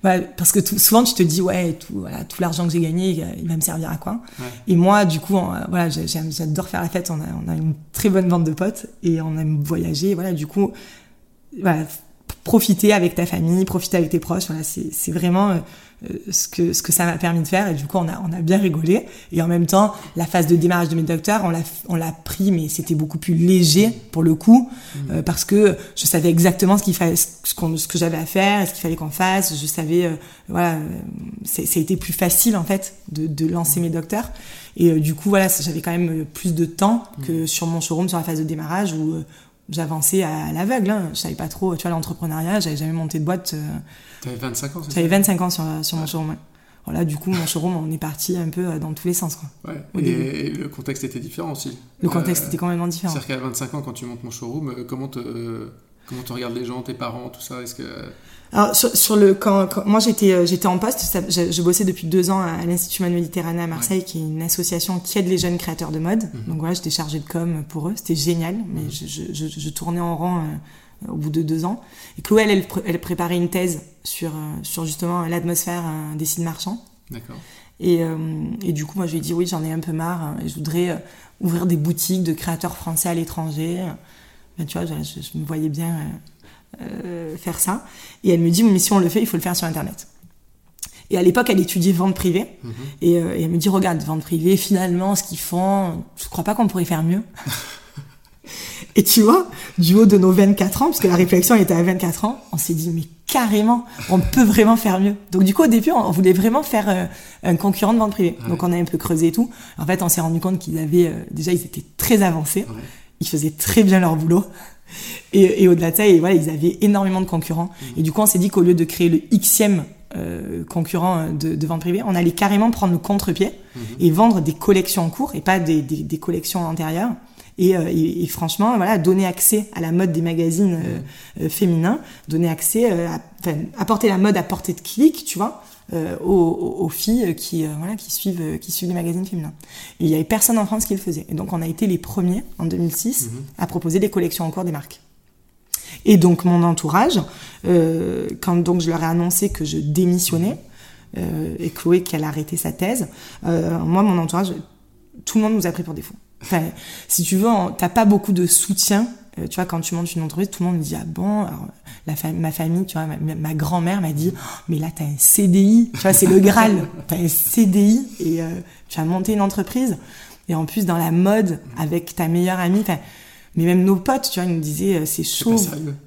voilà, parce que tout, souvent tu te dis ouais tout voilà tout l'argent que j'ai gagné il va me servir à quoi? Et moi du coup voilà j'adore faire la fête on a on a une très bonne bande de potes et on aime voyager voilà du coup voilà, profiter avec ta famille, profiter avec tes proches. Voilà, c'est vraiment euh, ce que ce que ça m'a permis de faire. Et du coup, on a on a bien rigolé. Et en même temps, la phase de démarrage de mes docteurs, on l'a on l'a pris, mais c'était beaucoup plus léger pour le coup, mmh. euh, parce que je savais exactement ce qu'il fallait, ce, ce que j'avais à faire, ce qu'il fallait qu'on fasse. Je savais, euh, voilà, ça a été plus facile en fait de, de lancer mes docteurs. Et du coup, voilà, j'avais quand même plus de temps mmh. que sur mon showroom sur la phase de démarrage où j'avançais à l'aveugle. Hein. Je savais pas trop, tu vois, l'entrepreneuriat, j'avais jamais monté de boîte. Euh... T'avais 25 ans, J'avais 25 ans sur, sur mon showroom, voilà, du coup, mon showroom, on est parti un peu dans tous les sens. Quoi, ouais. Et, le contexte était différent aussi. Le contexte était complètement différent. C'est-à-dire qu'à 25 ans, quand tu montes mon showroom, comment te, comment te regardent les gens, tes parents, tout ça Est-ce que alors sur, le quand, moi j'étais euh, j'étais en poste, je, bossais depuis deux ans à, l'Institut Manuel Méditerranée à Marseille, qui est une association qui aide les jeunes créateurs de mode. Mhm. Donc voilà, j'étais chargée de com pour eux, c'était génial, mais mhm. je, je, je, tournais en rang euh, au bout de deux ans. Et Chloé, elle, elle, préparait une thèse sur euh, sur justement l'atmosphère des sites marchands. D'accord. Et, et du coup, moi je lui ai dit oui, j'en ai un peu marre, hein, et je voudrais ouvrir des boutiques de créateurs français à l'étranger. Ben, tu vois, je, je, me voyais bien euh, faire ça. Et elle me dit, mais si on le fait, il faut le faire sur Internet. Et à l'époque, elle étudiait vente privée. Mhm. et, euh, et, elle me dit, regarde, vente privée, finalement, ce qu'ils font, je crois pas qu'on pourrait faire mieux? et tu vois, du haut de nos 24 ans, parce que la réflexion était à 24 ans, on s'est dit, mais carrément, on peut vraiment faire mieux. Donc du coup, au début, on voulait vraiment faire euh, un concurrent de vente privée. Donc on a un peu creusé et tout. En fait, on s'est rendu compte qu'ils avaient, déjà, ils étaient très avancés. Ils faisaient très bien leur boulot. Et, et au-delà de ça, et voilà, ils avaient énormément de concurrents. Mmh. Et du coup, on s'est dit qu'au lieu de créer le xème euh, concurrent de, de, vente privée, on allait carrément prendre le contre-pied mmh. et vendre des collections en cours et pas des, des, des collections antérieures. Et, euh, et, et, franchement, voilà, donner accès à la mode des magazines euh, mmh. euh féminins, donner accès, à, apporter la mode à portée de clic, tu vois, euh, aux, aux, filles qui, euh, voilà, qui, suivent, qui suivent les magazines féminins. Et il n'y avait personne en France qui le faisait. Et donc on a été les premiers en 2006 mhm. à proposer des collections en cours des marques. Et donc mon entourage, euh, quand donc je leur ai annoncé que je démissionnais, euh, et Chloé qu'elle arrêtait sa thèse, euh, moi mon entourage, tout le monde nous a pris pour défaut. Enfin, si tu veux, t'as pas beaucoup de soutien euh, tu vois, quand tu montes une entreprise, tout le monde me dit ah bon. Alors, la ma famille, tu vois, ma, grand-mère m'a dit oh, mais là t'as un CDI, tu vois, c'est le Graal, t'as un CDI et euh, tu as monté une entreprise et en plus dans la mode avec ta meilleure amie. Mais même nos potes, tu vois, ils nous disaient euh, c'est chaud,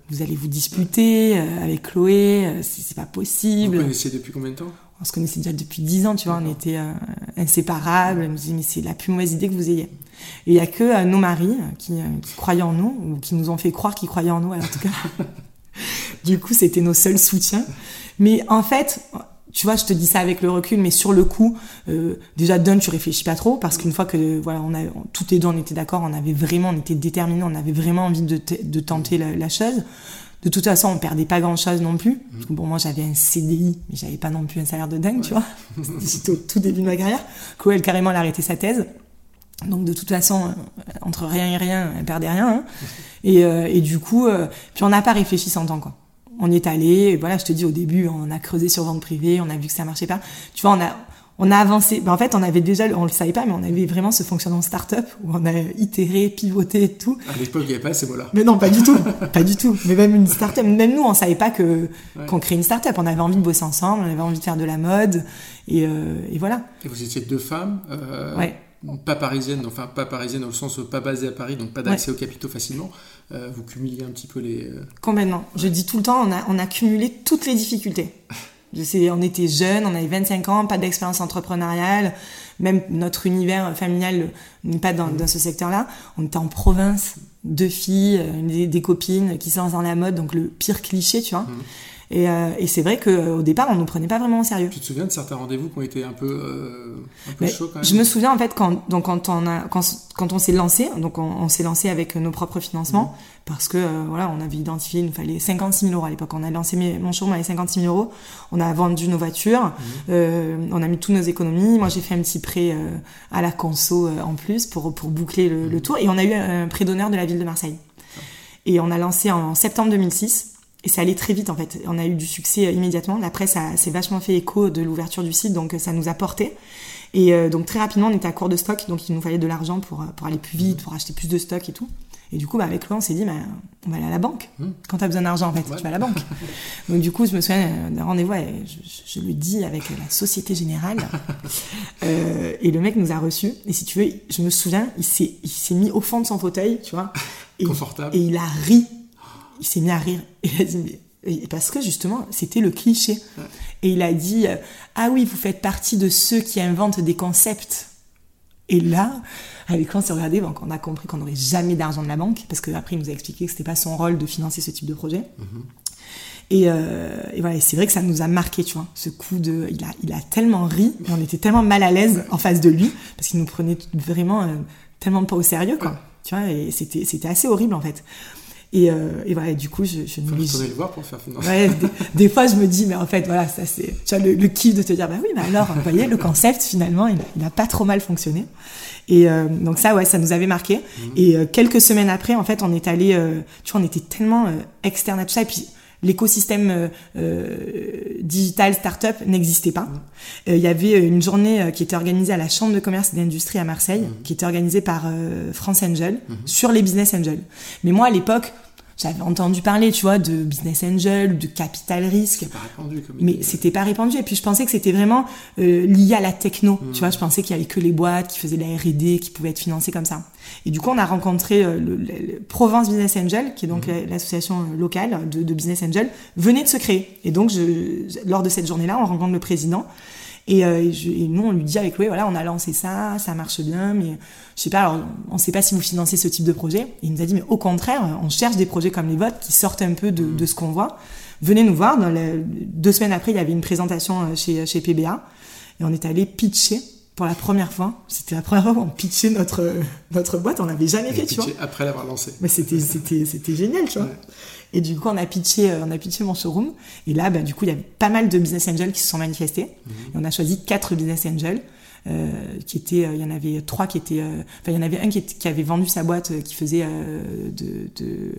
vous allez vous disputer avec Chloé, c'est pas possible. Vous connaissez depuis combien de temps? On se connaissait déjà depuis dix ans, tu vois, on était inséparables. Elle me disait, mais c'est la plus mauvaise idée que vous ayez. Et il y a que euh, nos maris euh, qui, qui, croyaient en nous, ou qui nous ont fait croire qu'ils croyaient en nous, en tout cas. du coup, c'était nos seuls soutiens. Mais en fait, tu vois, je te dis ça avec le recul, mais sur le coup, déjà d'un, tu réfléchis pas trop, parce qu'une fois que voilà, on a, toutes les deux, on était d'accord, on avait vraiment, on était déterminés, on avait vraiment envie de, de tenter la, la chose. De toute façon, on perdait pas grand chose non plus. bon, moi, j'avais un CDI, mais j'avais pas non plus un salaire de dingue, tu vois. C'était au tout début de ma carrière. Coel, carrément, elle a arrêté sa thèse. Donc, de toute façon, euh, entre rien et rien, elle perdait rien. Hein. Et, euh, et, du coup, euh, puis on n'a pas réfléchi sans temps, quoi. On y est allé, et voilà, je te dis, au début, on a creusé sur vente privée, on a vu que ça marchait pas. Tu vois, on a, on a avancé. Ben, en fait, on avait déjà, on le savait pas, mais on avait vraiment ce fonctionnement start-up où on a itéré, pivoté et tout. À l'époque, il n'y avait pas ces mots-là. Mais non, pas du tout. pas du tout. Mais même une start-up, même nous, on savait pas que, qu'on crée une start-up. On avait envie de bosser ensemble, on avait envie de faire de la mode. Et, euh, et voilà. Et vous étiez deux femmes. Euh, ouais. Pas parisiennes, enfin pas parisiennes dans le sens pas basées à Paris, donc pas d'accès aux capitaux facilement. Euh, vous cumuliez un petit peu les. Euh, Complètement. Je dis tout le temps, on a, on a cumulé toutes les difficultés. on était jeunes, on avait 25 ans, pas d'expérience entrepreneuriale, même notre univers familial n'est pas dans, dans ce secteur-là. On était en province, deux filles, euh, des, copines qui sont dans la mode, donc le pire cliché, tu vois. Mmh. Et, euh, et c'est vrai qu'au départ, on nous prenait pas vraiment au sérieux. Tu te souviens de certains rendez-vous qui ont été un peu, euh, un peu chauds quand même Je me souviens en fait quand, donc, quand on, a, quand, quand on s'est lancé, donc on, on s'est lancé avec nos propres financements, mmh. parce que euh, voilà, on avait identifié, il nous fallait 56 000 euros à l'époque. On a lancé mon showroom avec 56 000 euros, on a vendu nos voitures, mmh. euh, on a mis toutes nos économies. Moi, j'ai fait un petit prêt euh, à la conso en plus pour, pour boucler le, le, mmh. tour, et on a eu un prêt d'honneur de la ville de Marseille. Et on a lancé en septembre 2006. Et ça allait très vite en fait. On a eu du succès euh, immédiatement. La presse s'est vachement fait écho de l'ouverture du site, donc euh, ça nous a porté. Et euh, donc très rapidement, on était à court de stock, donc il nous fallait de l'argent pour, pour aller plus vite, pour acheter plus de stock et tout. Et du coup, bah, avec lui, on s'est dit, bah, on va aller à la banque. Mmh. Quand tu as besoin d'argent, en fait, tu vas à la banque. donc du coup, je me souviens d'un rendez-vous, je, je, le dis avec la Société Générale. euh, et le mec nous a reçus. Et si tu veux, je me souviens, il s'est mis au fond de son fauteuil, tu vois. Et, Confortable. Et il a ri il s'est mis à rire. Et il a dit, mais... parce que justement, c'était le cliché. Et il a dit, euh, ah oui, vous faites partie de ceux qui inventent des concepts. Et là, avec quand on s'est regardé, donc on a compris qu'on n'aurait jamais d'argent de la banque, parce qu'après il nous a expliqué que c'était pas son rôle de financer ce type de projet. Mm-hmm. Et, euh, et voilà, c'est vrai que ça nous a marqué, tu vois, ce coup de, il a, il a tellement ri, et on était tellement mal à l'aise en face de lui, parce qu'il nous prenait vraiment euh, tellement pas au sérieux, quoi. Tu vois, et c'était assez horrible en fait. Et, euh, et voilà, du coup, je, je me dis. le voir pour faire Ouais, des, fois, je me dis, mais en fait, voilà, ça c'est, tu vois, le, le, kiff de te dire, bah oui, mais alors, vous voyez, le concept, finalement, il, il a pas trop mal fonctionné. Et euh, donc ça, ouais, ça nous avait marqué. Mhm. Et euh, quelques semaines après, en fait, on est allé, tu vois, on était tellement externe à tout ça. Et puis, l'écosystème digital startup n'existait pas. Mhm. Il y avait une journée qui était organisée à la Chambre de commerce et d'industrie à Marseille, mhm. qui était organisée par France Angel sur les business angels. Mais moi, à l'époque, j'avais entendu parler, tu vois, de business angel, de capital risque. Pas répandu, comme mais c'était pas répandu. Et puis je pensais que c'était vraiment euh, lié à la techno. Tu vois, je pensais qu'il y avait que les boîtes qui faisaient de la R&D, qui pouvaient être financées comme ça. Et du coup, on a rencontré euh, le, Provence Business Angel, qui est donc mmh. l'association locale de, de, business angel, venait de se créer. Et donc, je, lors de cette journée-là, on rencontre le président. Et, euh, et, nous, on lui dit avec lui, voilà, on a lancé ça, ça marche bien, mais je sais pas, alors, on sait pas si vous financez ce type de projet. Et il nous a dit, mais au contraire, on cherche des projets comme les vôtres qui sortent un peu de, de ce qu'on voit. Venez nous voir. Dans les, deux semaines après, il y avait une présentation euh, chez, chez PBA. Et on est allé pitcher pour la première fois. C'était la première fois qu'on pitchait notre, notre boîte. On l'avait jamais fait, tu vois. après l'avoir lancé. Mais c'était, c'était, c'était génial, tu vois. Et du coup, on a pitché, on a pitché mon showroom. Et là, bah, du coup, il y avait pas mal de business angels qui se sont manifestés. Mhm. Et on a choisi quatre business angels. Euh, qui étaient, euh, il y en avait trois qui étaient, euh, enfin il y en avait un qui, qui avait vendu sa boîte, qui faisait de, de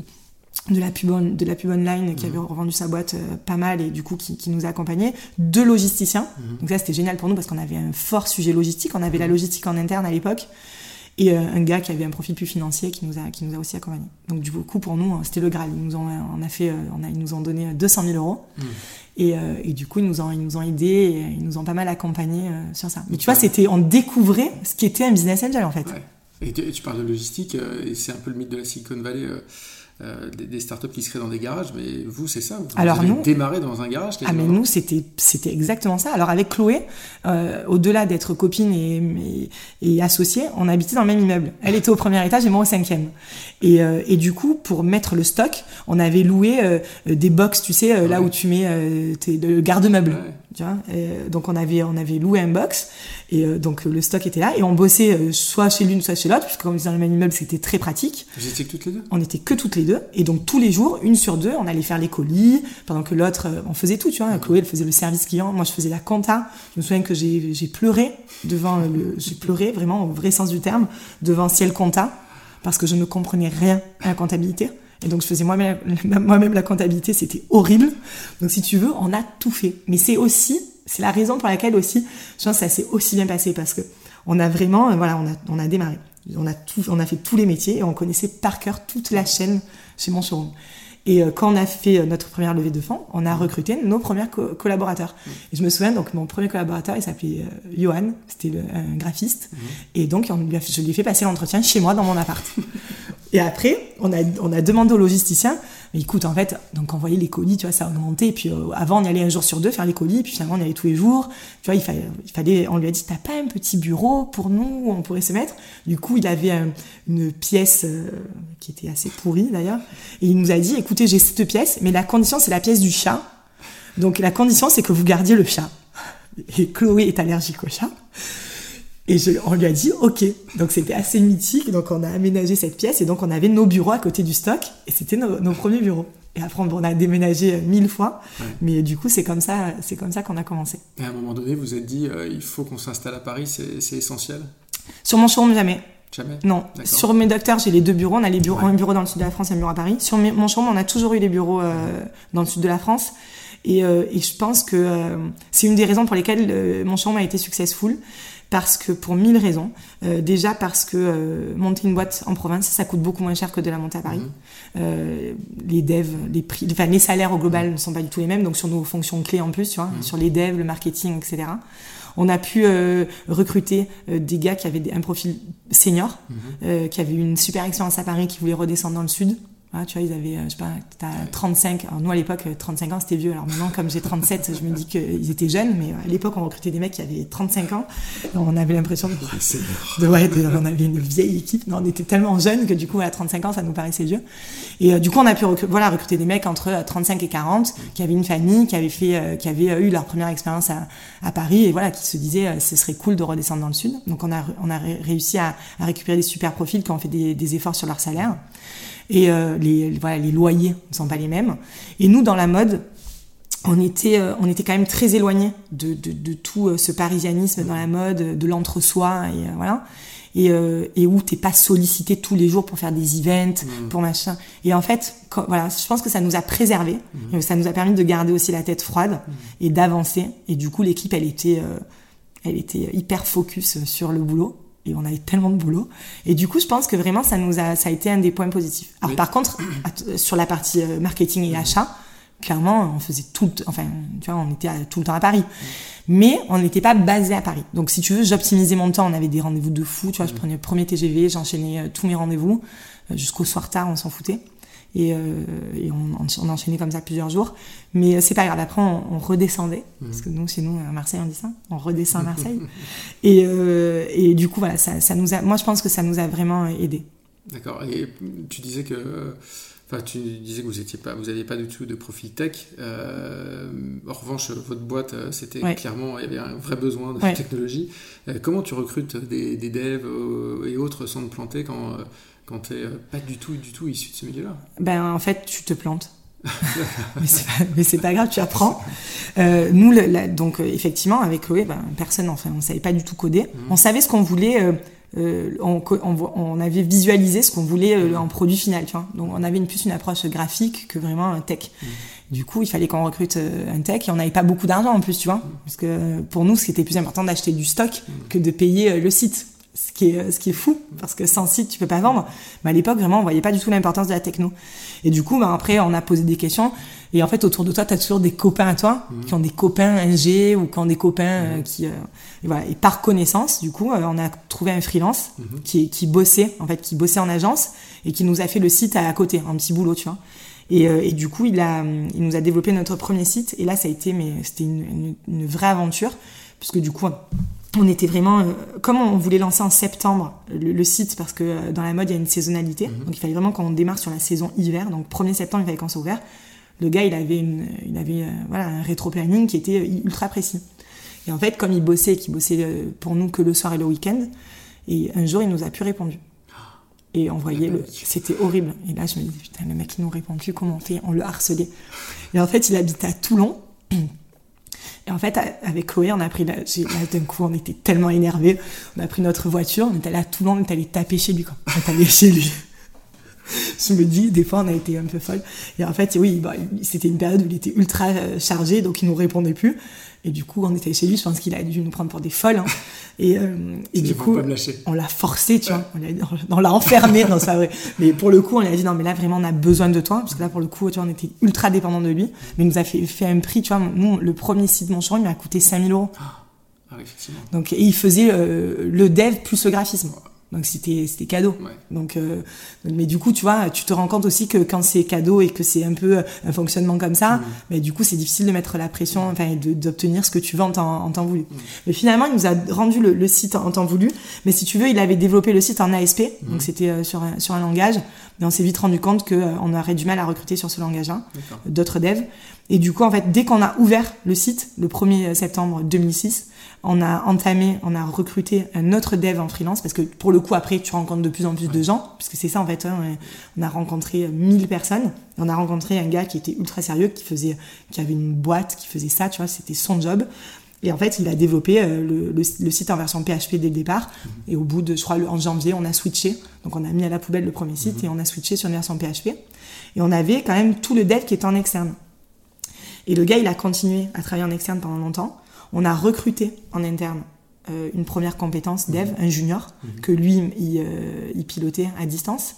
de la pub de la pub online qui mhm. avait revendu sa boîte pas mal et du coup qui, qui nous a accompagnés deux logisticiens mhm. donc ça c'était génial pour nous parce qu'on avait un fort sujet logistique on avait la logistique en interne à l'époque et euh, un gars qui avait un profil plus financier qui nous a qui nous a aussi accompagnés. Donc du coup pour nous c'était le Graal. Ils nous ont on a fait euh, on a ils nous ont donné 200 000 euros hmm. et, euh, et du coup ils nous ont ils nous ont aidés et ils nous ont pas mal accompagnés sur ça. Mais tu vois c'était on découvrait ce qui était un business angel en fait. Ouais. Et tu, tu, parles de logistique et c'est un peu le mythe de la Silicon Valley. Euh, des, des, startups qui se créent dans des garages, mais vous, c'est ça Vous Alors avez nous, démarré dans un garage Ah, mais nous, c'était, c'était exactement ça. Alors avec Chloé, euh, au-delà d'être copine et, et, et, associée, on habitait dans le même immeuble. Elle était au premier étage et moi au cinquième. Et, euh, et du coup, pour mettre le stock, on avait loué des box, tu sais, là où tu mets tes, le garde-meuble. Tu vois donc on avait on avait loué un box et donc le stock était là et on bossait soit chez l'une soit chez l'autre puisque comme on était dans le même immeuble c'était très pratique. Vous étiez que toutes les deux? On était que toutes les deux et donc tous les jours une sur deux on allait faire les colis pendant que l'autre on faisait tout tu vois Chloé elle faisait le service client moi je faisais la compta je me souviens que j'ai j'ai pleuré devant le j'ai pleuré vraiment au vrai sens du terme devant Ciel Compta parce que je ne comprenais rien à la comptabilité. Et donc je faisais moi-même moi-même la comptabilité, c'était horrible. Donc si tu veux, on a tout fait. Mais c'est aussi, c'est la raison pour laquelle aussi, je pense que ça s'est aussi bien passé parce que on a vraiment, voilà, on a, on a démarré. On a tout, on a fait tous les métiers et on connaissait par cœur toute la chaîne chez mon showroom. Et euh, quand on a fait euh, notre première levée de fonds, on a recruté nos premiers collaborateurs. Et je me souviens, donc mon premier collaborateur, il s'appelait euh, Johan, c'était un graphiste. Mmh. Et donc on lui a, je lui ai fait passer l'entretien chez moi dans mon appart. et après, on a, demandé au logisticien, mais écoute, en fait, donc envoyer les colis, tu vois, ça a augmenté. Et puis avant, on y allait un jour sur deux faire les colis. Puis finalement, on y allait tous les jours. Tu vois, il fallait, on lui a dit, t'as pas un petit bureau pour nous où on pourrait se mettre? Du coup, il avait une pièce qui était assez pourrie d'ailleurs. Et il nous a dit, écoute, écoutez, j'ai cette pièce, mais la condition, c'est la pièce du chat. Donc la condition, c'est que vous gardiez le chat. Et Chloé est allergique au chat. Et je, on lui a dit, ok. Donc c'était assez mythique. Donc on a aménagé cette pièce et donc on avait nos bureaux à côté du stock et c'était nos, nos, premiers bureaux. Et après on a déménagé mille fois, mais du coup c'est comme ça, c'est comme ça qu'on a commencé. Et à un moment donné, vous êtes dit, euh, il faut qu'on s'installe à Paris, c'est essentiel? Sur mon showroom jamais. Non. Sur mes docteurs, j'ai les deux bureaux. On a les bureaux, un bureau dans le sud de la France et un bureau à Paris. Sur mon chambre, on a toujours eu les bureaux euh, dans le sud de la France. Et, euh, et je pense que euh, c'est une des raisons pour lesquelles euh, mon chambre a été successful. Parce que pour mille raisons. Euh, déjà parce que monter une boîte en province, ça coûte beaucoup moins cher que de la monter à Paris. Mmh. les devs, les prix, enfin les salaires au global ne sont pas du tout les mêmes. Donc sur nos fonctions clés en plus, tu vois, mmh. sur les devs, le marketing, etc. On a pu euh, recruter euh, des gars qui avaient un profil senior, euh, qui avaient une super expérience à Paris, qui voulaient redescendre dans le sud. Voilà, tu vois, ils avaient, euh, je sais pas, t'as 35. Alors nous, à l'époque, 35 ans, c'était vieux. Alors maintenant, comme j'ai 37, je me dis qu'ils étaient jeunes. Mais à l'époque, on recrutait des mecs qui avaient 35 ans. on avait l'impression de, de, ouais, on avait une vieille équipe. Non, on était tellement jeunes que du coup, à 35 ans, ça nous paraissait vieux. Et euh, du coup, on a pu recruter, voilà, recruter des mecs entre 35 et 40, qui avaient une famille, qui avaient fait, euh, qui avaient eu leur première expérience à, à, Paris et voilà, qui se disaient, ce serait cool de redescendre dans le sud. Donc on a, on a réussi à, à récupérer des super profils qui ont fait des, des efforts sur leur salaire et euh, les, voilà, les loyers ne sont pas les mêmes. Et nous, dans la mode, on était, euh, on était quand même très éloignés de, de, de, tout euh, ce parisianisme dans la mode, de l'entre-soi, et voilà. Et, et où t'es pas sollicité tous les jours pour faire des events, mmh. pour machin. Et en fait, voilà, je pense que ça nous a préservé, mmh. ça nous a permis de garder aussi la tête froide mmh. et d'avancer. Et du coup, l'équipe, elle était, elle était hyper focus sur le boulot et on avait tellement de boulot. Et du coup, je pense que vraiment, ça nous a, ça a été un des points positifs. Alors, par contre, sur la partie euh, marketing et achat, clairement, on faisait tout, enfin, tu vois, on était tout le temps à Paris. Mais on n'était pas basé à Paris. Donc, si tu veux, j'optimisais mon temps. On avait des rendez-vous de fou. Tu vois, je prenais le premier TGV, j'enchaînais euh, tous mes rendez-vous euh, jusqu'au soir tard, on s'en foutait et, euh, et on, on, enchaînait comme ça plusieurs jours. Mais c'est pas grave. Après, on, on redescendait mmh. parce que nous, chez nous, à Marseille, on dit ça. On redescend à Marseille. et, euh, et du coup, voilà, ça, ça nous a. Moi, je pense que ça nous a vraiment aidé. D'accord. Et tu disais que. Enfin, tu disais que vous étiez pas, vous n'aviez pas du tout de profil tech. Euh, en revanche, votre boîte, euh, c'était clairement, il y avait un vrai besoin de technologie. Euh, comment tu recrutes des, des devs euh, et autres sans te planter quand quand tu n'es euh, pas du tout, du tout issu de ce milieu-là Ben, en fait, tu te plantes. mais c'est pas, pas grave, tu apprends. Euh, nous, donc euh, effectivement, avec Chloé, ben, personne, enfin, on savait pas du tout coder. Mhm. On savait ce qu'on voulait. Euh, on, on, on, avait visualisé ce qu'on voulait en produit final, tu vois. Donc on avait une, plus une approche graphique que vraiment un tech. Mhm. Du coup, il fallait qu'on recrute un tech et on n'avait pas beaucoup d'argent en plus, tu vois. Parce que pour nous, c'était plus important d'acheter du stock que de payer le site ce qui est ce qui est fou parce que sans site tu peux pas vendre mais à l'époque vraiment on voyait pas du tout l'importance de la techno et du coup bah, après on a posé des questions et en fait autour de toi tu as toujours des copains à toi mmh. qui ont des copains NG ou qui ont des copains euh, mmh. qui euh, et voilà et par connaissance du coup euh, on a trouvé un freelance mmh. qui qui bossait en fait qui bossait en agence et qui nous a fait le site à, côté un petit boulot tu vois et, et, du coup, il, a, il nous a développé notre premier site. Et là, ça a été, mais c'était une, une, une vraie aventure, puisque du coup, on était vraiment, euh, comme on voulait lancer en septembre le, site, parce que euh, dans la mode il y a une saisonnalité, mhm. donc il fallait vraiment qu'on démarre sur la saison hiver, donc 1er septembre il fallait qu'on soit ouvert. Le gars il avait, une, il avait euh, voilà, un rétro-planning qui était ultra précis. Et en fait, comme il bossait, qu'il bossait pour nous que le soir et le week-end, et un jour il nous a plus répondu. Et on voyait le, c'était horrible. Et là je me dis putain le mec il nous répond plus, comment on fait? On le harcelait. Et en fait il habitait à Toulon. Et en fait, avec Chloé, on a pris, là, d'un coup, on était tellement énervés. On a pris notre voiture, on est allé à Toulon, on est allé taper chez lui, quoi. On est allé chez lui. Je me dis, des fois, on a été un peu folle. Et en fait, oui, bah, c'était une période où il était ultra euh, chargé, donc il nous répondait plus. Et du coup, on était chez lui, je pense qu'il a dû nous prendre pour des folles. Hein. Et, euh, et du coup, on l'a forcé, tu vois. On l'a enfermé, non, c'est pas vrai. Mais pour le coup, on lui a dit, non, mais là, vraiment, on a besoin de toi. Parce que là, pour le coup, tu vois, on était ultra dépendant de lui. Mais il nous a fait, fait un prix, tu vois. Nous, le premier site de mon il m'a coûté 5000 euros. Ah, effectivement. Donc, et il faisait euh, le dev plus le graphisme. Donc c'était c'était cadeau. Donc euh, mais du coup tu vois, tu te rends compte aussi que quand c'est cadeau et que c'est un peu un fonctionnement comme ça, mm. mais du coup c'est difficile de mettre la pression, enfin d'obtenir ce que tu veux en temps, en temps voulu. Mm. Mais finalement il nous a rendu le, site en temps voulu. Mais si tu veux, il avait développé le site en ASP, donc c'était euh, sur un, sur un langage. Mais on s'est vite rendu compte que euh, on aurait du mal à recruter sur ce langage-là d'autres devs. Et du coup en fait dès qu'on a ouvert le site le 1er septembre 2006 on a entamé, on a recruté un autre dev en freelance parce que pour le coup après tu rencontres de plus en plus de gens puisque c'est ça en fait. Hein, on a rencontré 1000 personnes. On a rencontré un gars qui était ultra sérieux, qui faisait, qui avait une boîte, qui faisait ça, tu vois, c'était son job. Et en fait, il a développé euh, le, site en version PHP dès le départ. Mhm. Et au bout de, je crois, en janvier, on a switché. Donc, on a mis à la poubelle le premier site mhm. et on a switché sur une version PHP. Et on avait quand même tout le dev qui était en externe. Et le gars, il a continué à travailler en externe pendant longtemps on a recruté en interne euh, une première compétence dev, mhm. un junior, mhm. que lui, il, euh, pilotait à distance.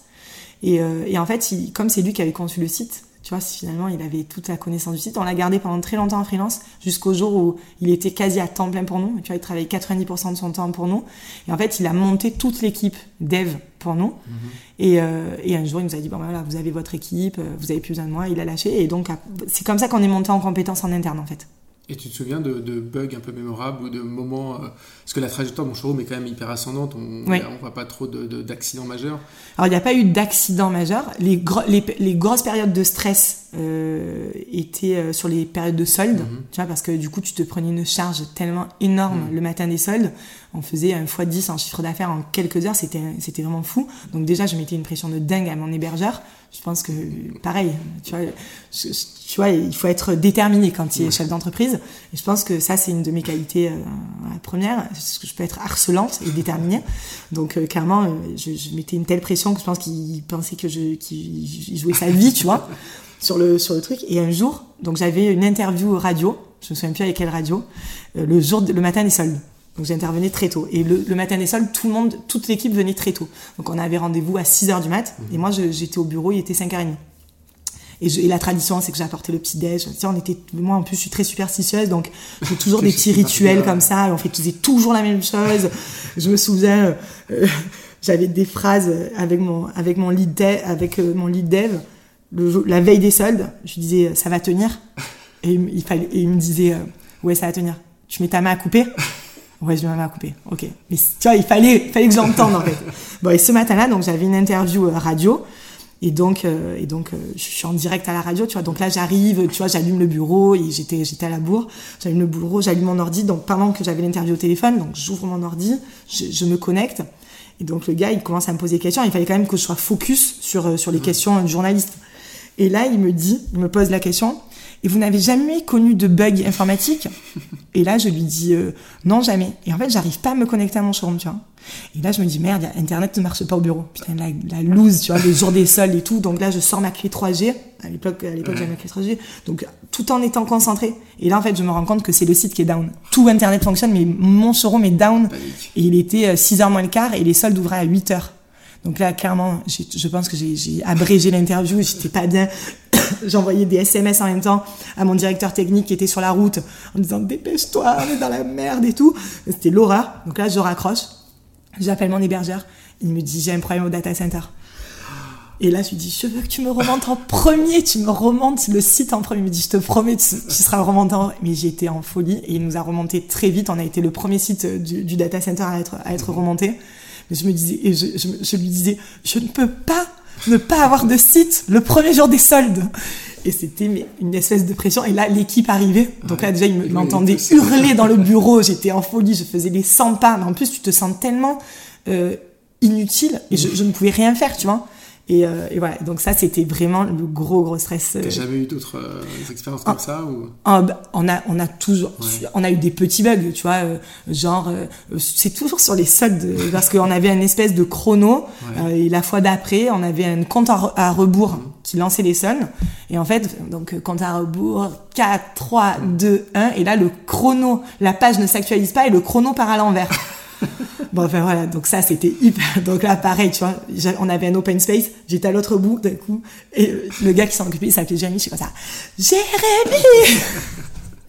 Et, euh, et en fait, comme c'est lui qui avait conçu le site, Tu vois, finalement, il avait toute la connaissance du site. On l'a gardé pendant très longtemps en freelance, jusqu'au jour où il était quasi à temps plein pour nous. Tu vois, il travaillait 90% de son temps pour nous. Et en fait, il a monté toute l'équipe dev pour nous. Mhm. et, euh, et, un jour, il nous a dit, bon, ben voilà, vous avez votre équipe, vous avez plus besoin de moi. Il a lâché. Et donc, c'est comme ça qu'on est monté en compétences en interne, en fait. Et tu te souviens de, bugs un peu mémorables ou de moments. Euh, parce que la trajectoire, mon showroom est quand même hyper ascendante, on ne voit pas trop d'accidents majeurs. Alors, il n'y a pas eu d'accidents majeurs. Les, les, les, grosses périodes de stress euh, étaient euh, sur les périodes de soldes, mhm. tu vois, parce que du coup, tu te prenais une charge tellement énorme mhm. le matin des soldes. On faisait un fois 10 en chiffre d'affaires en quelques heures, c'était vraiment fou. Donc, déjà, je mettais une pression de dingue à mon hébergeur je pense que pareil, tu vois, tu vois, il faut être déterminé quand tu es chef d'entreprise. Et je pense que ça, c'est une de mes qualités euh, premières, parce que je peux être harcelante et déterminée. Donc euh, clairement, euh, je, je, mettais une telle pression que je pense qu'il pensait que je, qu'il jouait sa vie, tu vois, sur le sur le truc. Et un jour, donc j'avais une interview radio, je me souviens plus avec quelle radio, le jour, le matin des soldes. Donc j'intervenais très tôt. Et le, matin des soldes, tout le monde, toute l'équipe venait très tôt. Donc on avait rendez-vous à 6h du mat. Et moi, j'étais au bureau, il était 5h30. Et, et la tradition, c'est que j'apportais le petit déj. Tu on était, moi en plus, je suis très superstitieuse, donc j'ai toujours des petits rituels comme ça. On fait toujours la même chose. Je me souviens, euh, j'avais des phrases avec mon avec mon lead dev, avec euh, mon lead dev. Le, la veille des soldes, je lui disais ça va tenir? Et il fallait, et il me disait euh, ouais ça va tenir. Tu mets ta main à couper? Ouais, je vais à couper. Ok. Mais tu vois, il fallait, il fallait que j'entende en fait. Bon, et ce matin-là, donc j'avais une interview euh, radio. Et donc, euh, et donc, euh, je suis en direct à la radio, tu vois. Donc là, j'arrive, tu vois, j'allume le bureau et j'étais, j'étais à la bourre. J'allume le bureau, j'allume mon ordi. Donc pendant que j'avais l'interview au téléphone, donc j'ouvre mon ordi, je, je, me connecte. Et donc le gars, il commence à me poser des questions. Il fallait quand même que je sois focus sur sur les questions du journaliste. Et là, il me dit, il me pose la question et vous n'avez jamais connu de bug informatique Et là, je lui dis euh, non, jamais. Et en fait, j'arrive pas à me connecter à mon showroom, tu vois. Et là, je me dis merde, Internet ne marche pas au bureau. Putain, la, la loose, tu vois, le jour des sols et tout. Donc là, je sors ma clé 3G. À l'époque, à l'époque, j'avais ma clé 3G. Donc, tout en étant concentré. Et là, en fait, je me rends compte que c'est le site qui est down. Tout Internet fonctionne, mais mon showroom est down. Et il était 6h euh, moins le quart et les soldes ouvraient à 8h. Donc là, clairement, je pense que j'ai abrégé l'interview, j'étais pas bien. J'envoyais des SMS en même temps à mon directeur technique qui était sur la route en disant dépêche-toi, on est dans la merde et tout. C'était Laura. Donc là, je raccroche. J'appelle mon hébergeur. Il me dit j'ai un problème au data center. Et là, je lui dis, je veux que tu me remontes en premier, tu me remontes le site en premier. Il me dit, je te promets, tu, seras remonté. Mais j'étais en folie et il nous a remonté très vite. On a été le premier site du, du data center à être, à être remonté. Mais je me disais, et je, je, lui disais, je ne peux pas ne pas avoir de site le premier jour des soldes. Et c'était une espèce de pression. Et là, l'équipe arrivait. Donc là, déjà, il m'entendait hurler dans le bureau. J'étais en folie. Je faisais des 100 pas. Mais en plus, tu te sens tellement euh, inutile. Et je, je, ne pouvais rien faire, tu vois. Et, euh, et, voilà, donc ça, c'était vraiment le gros, gros stress. T'as euh. jamais eu d'autres euh, expériences comme ça ou... Bah, on, a, on a toujours, on a eu des petits bugs, tu vois, genre, c'est toujours sur les soldes, parce qu'on avait une espèce de chrono, et la fois d'après, on avait un compte à, rebours mhm. qui lançait les sons, et en fait, donc compte à rebours, 4, 3, 2, 1, et là, le chrono, la page ne s'actualise pas, et le chrono part à l'envers. bon, enfin voilà, donc ça c'était hyper. Donc là, pareil, tu vois, on avait un open space, j'étais à l'autre bout d'un coup, et le gars qui s'en occupait, il s'appelait Jérémy, je suis comme ça, Jérémy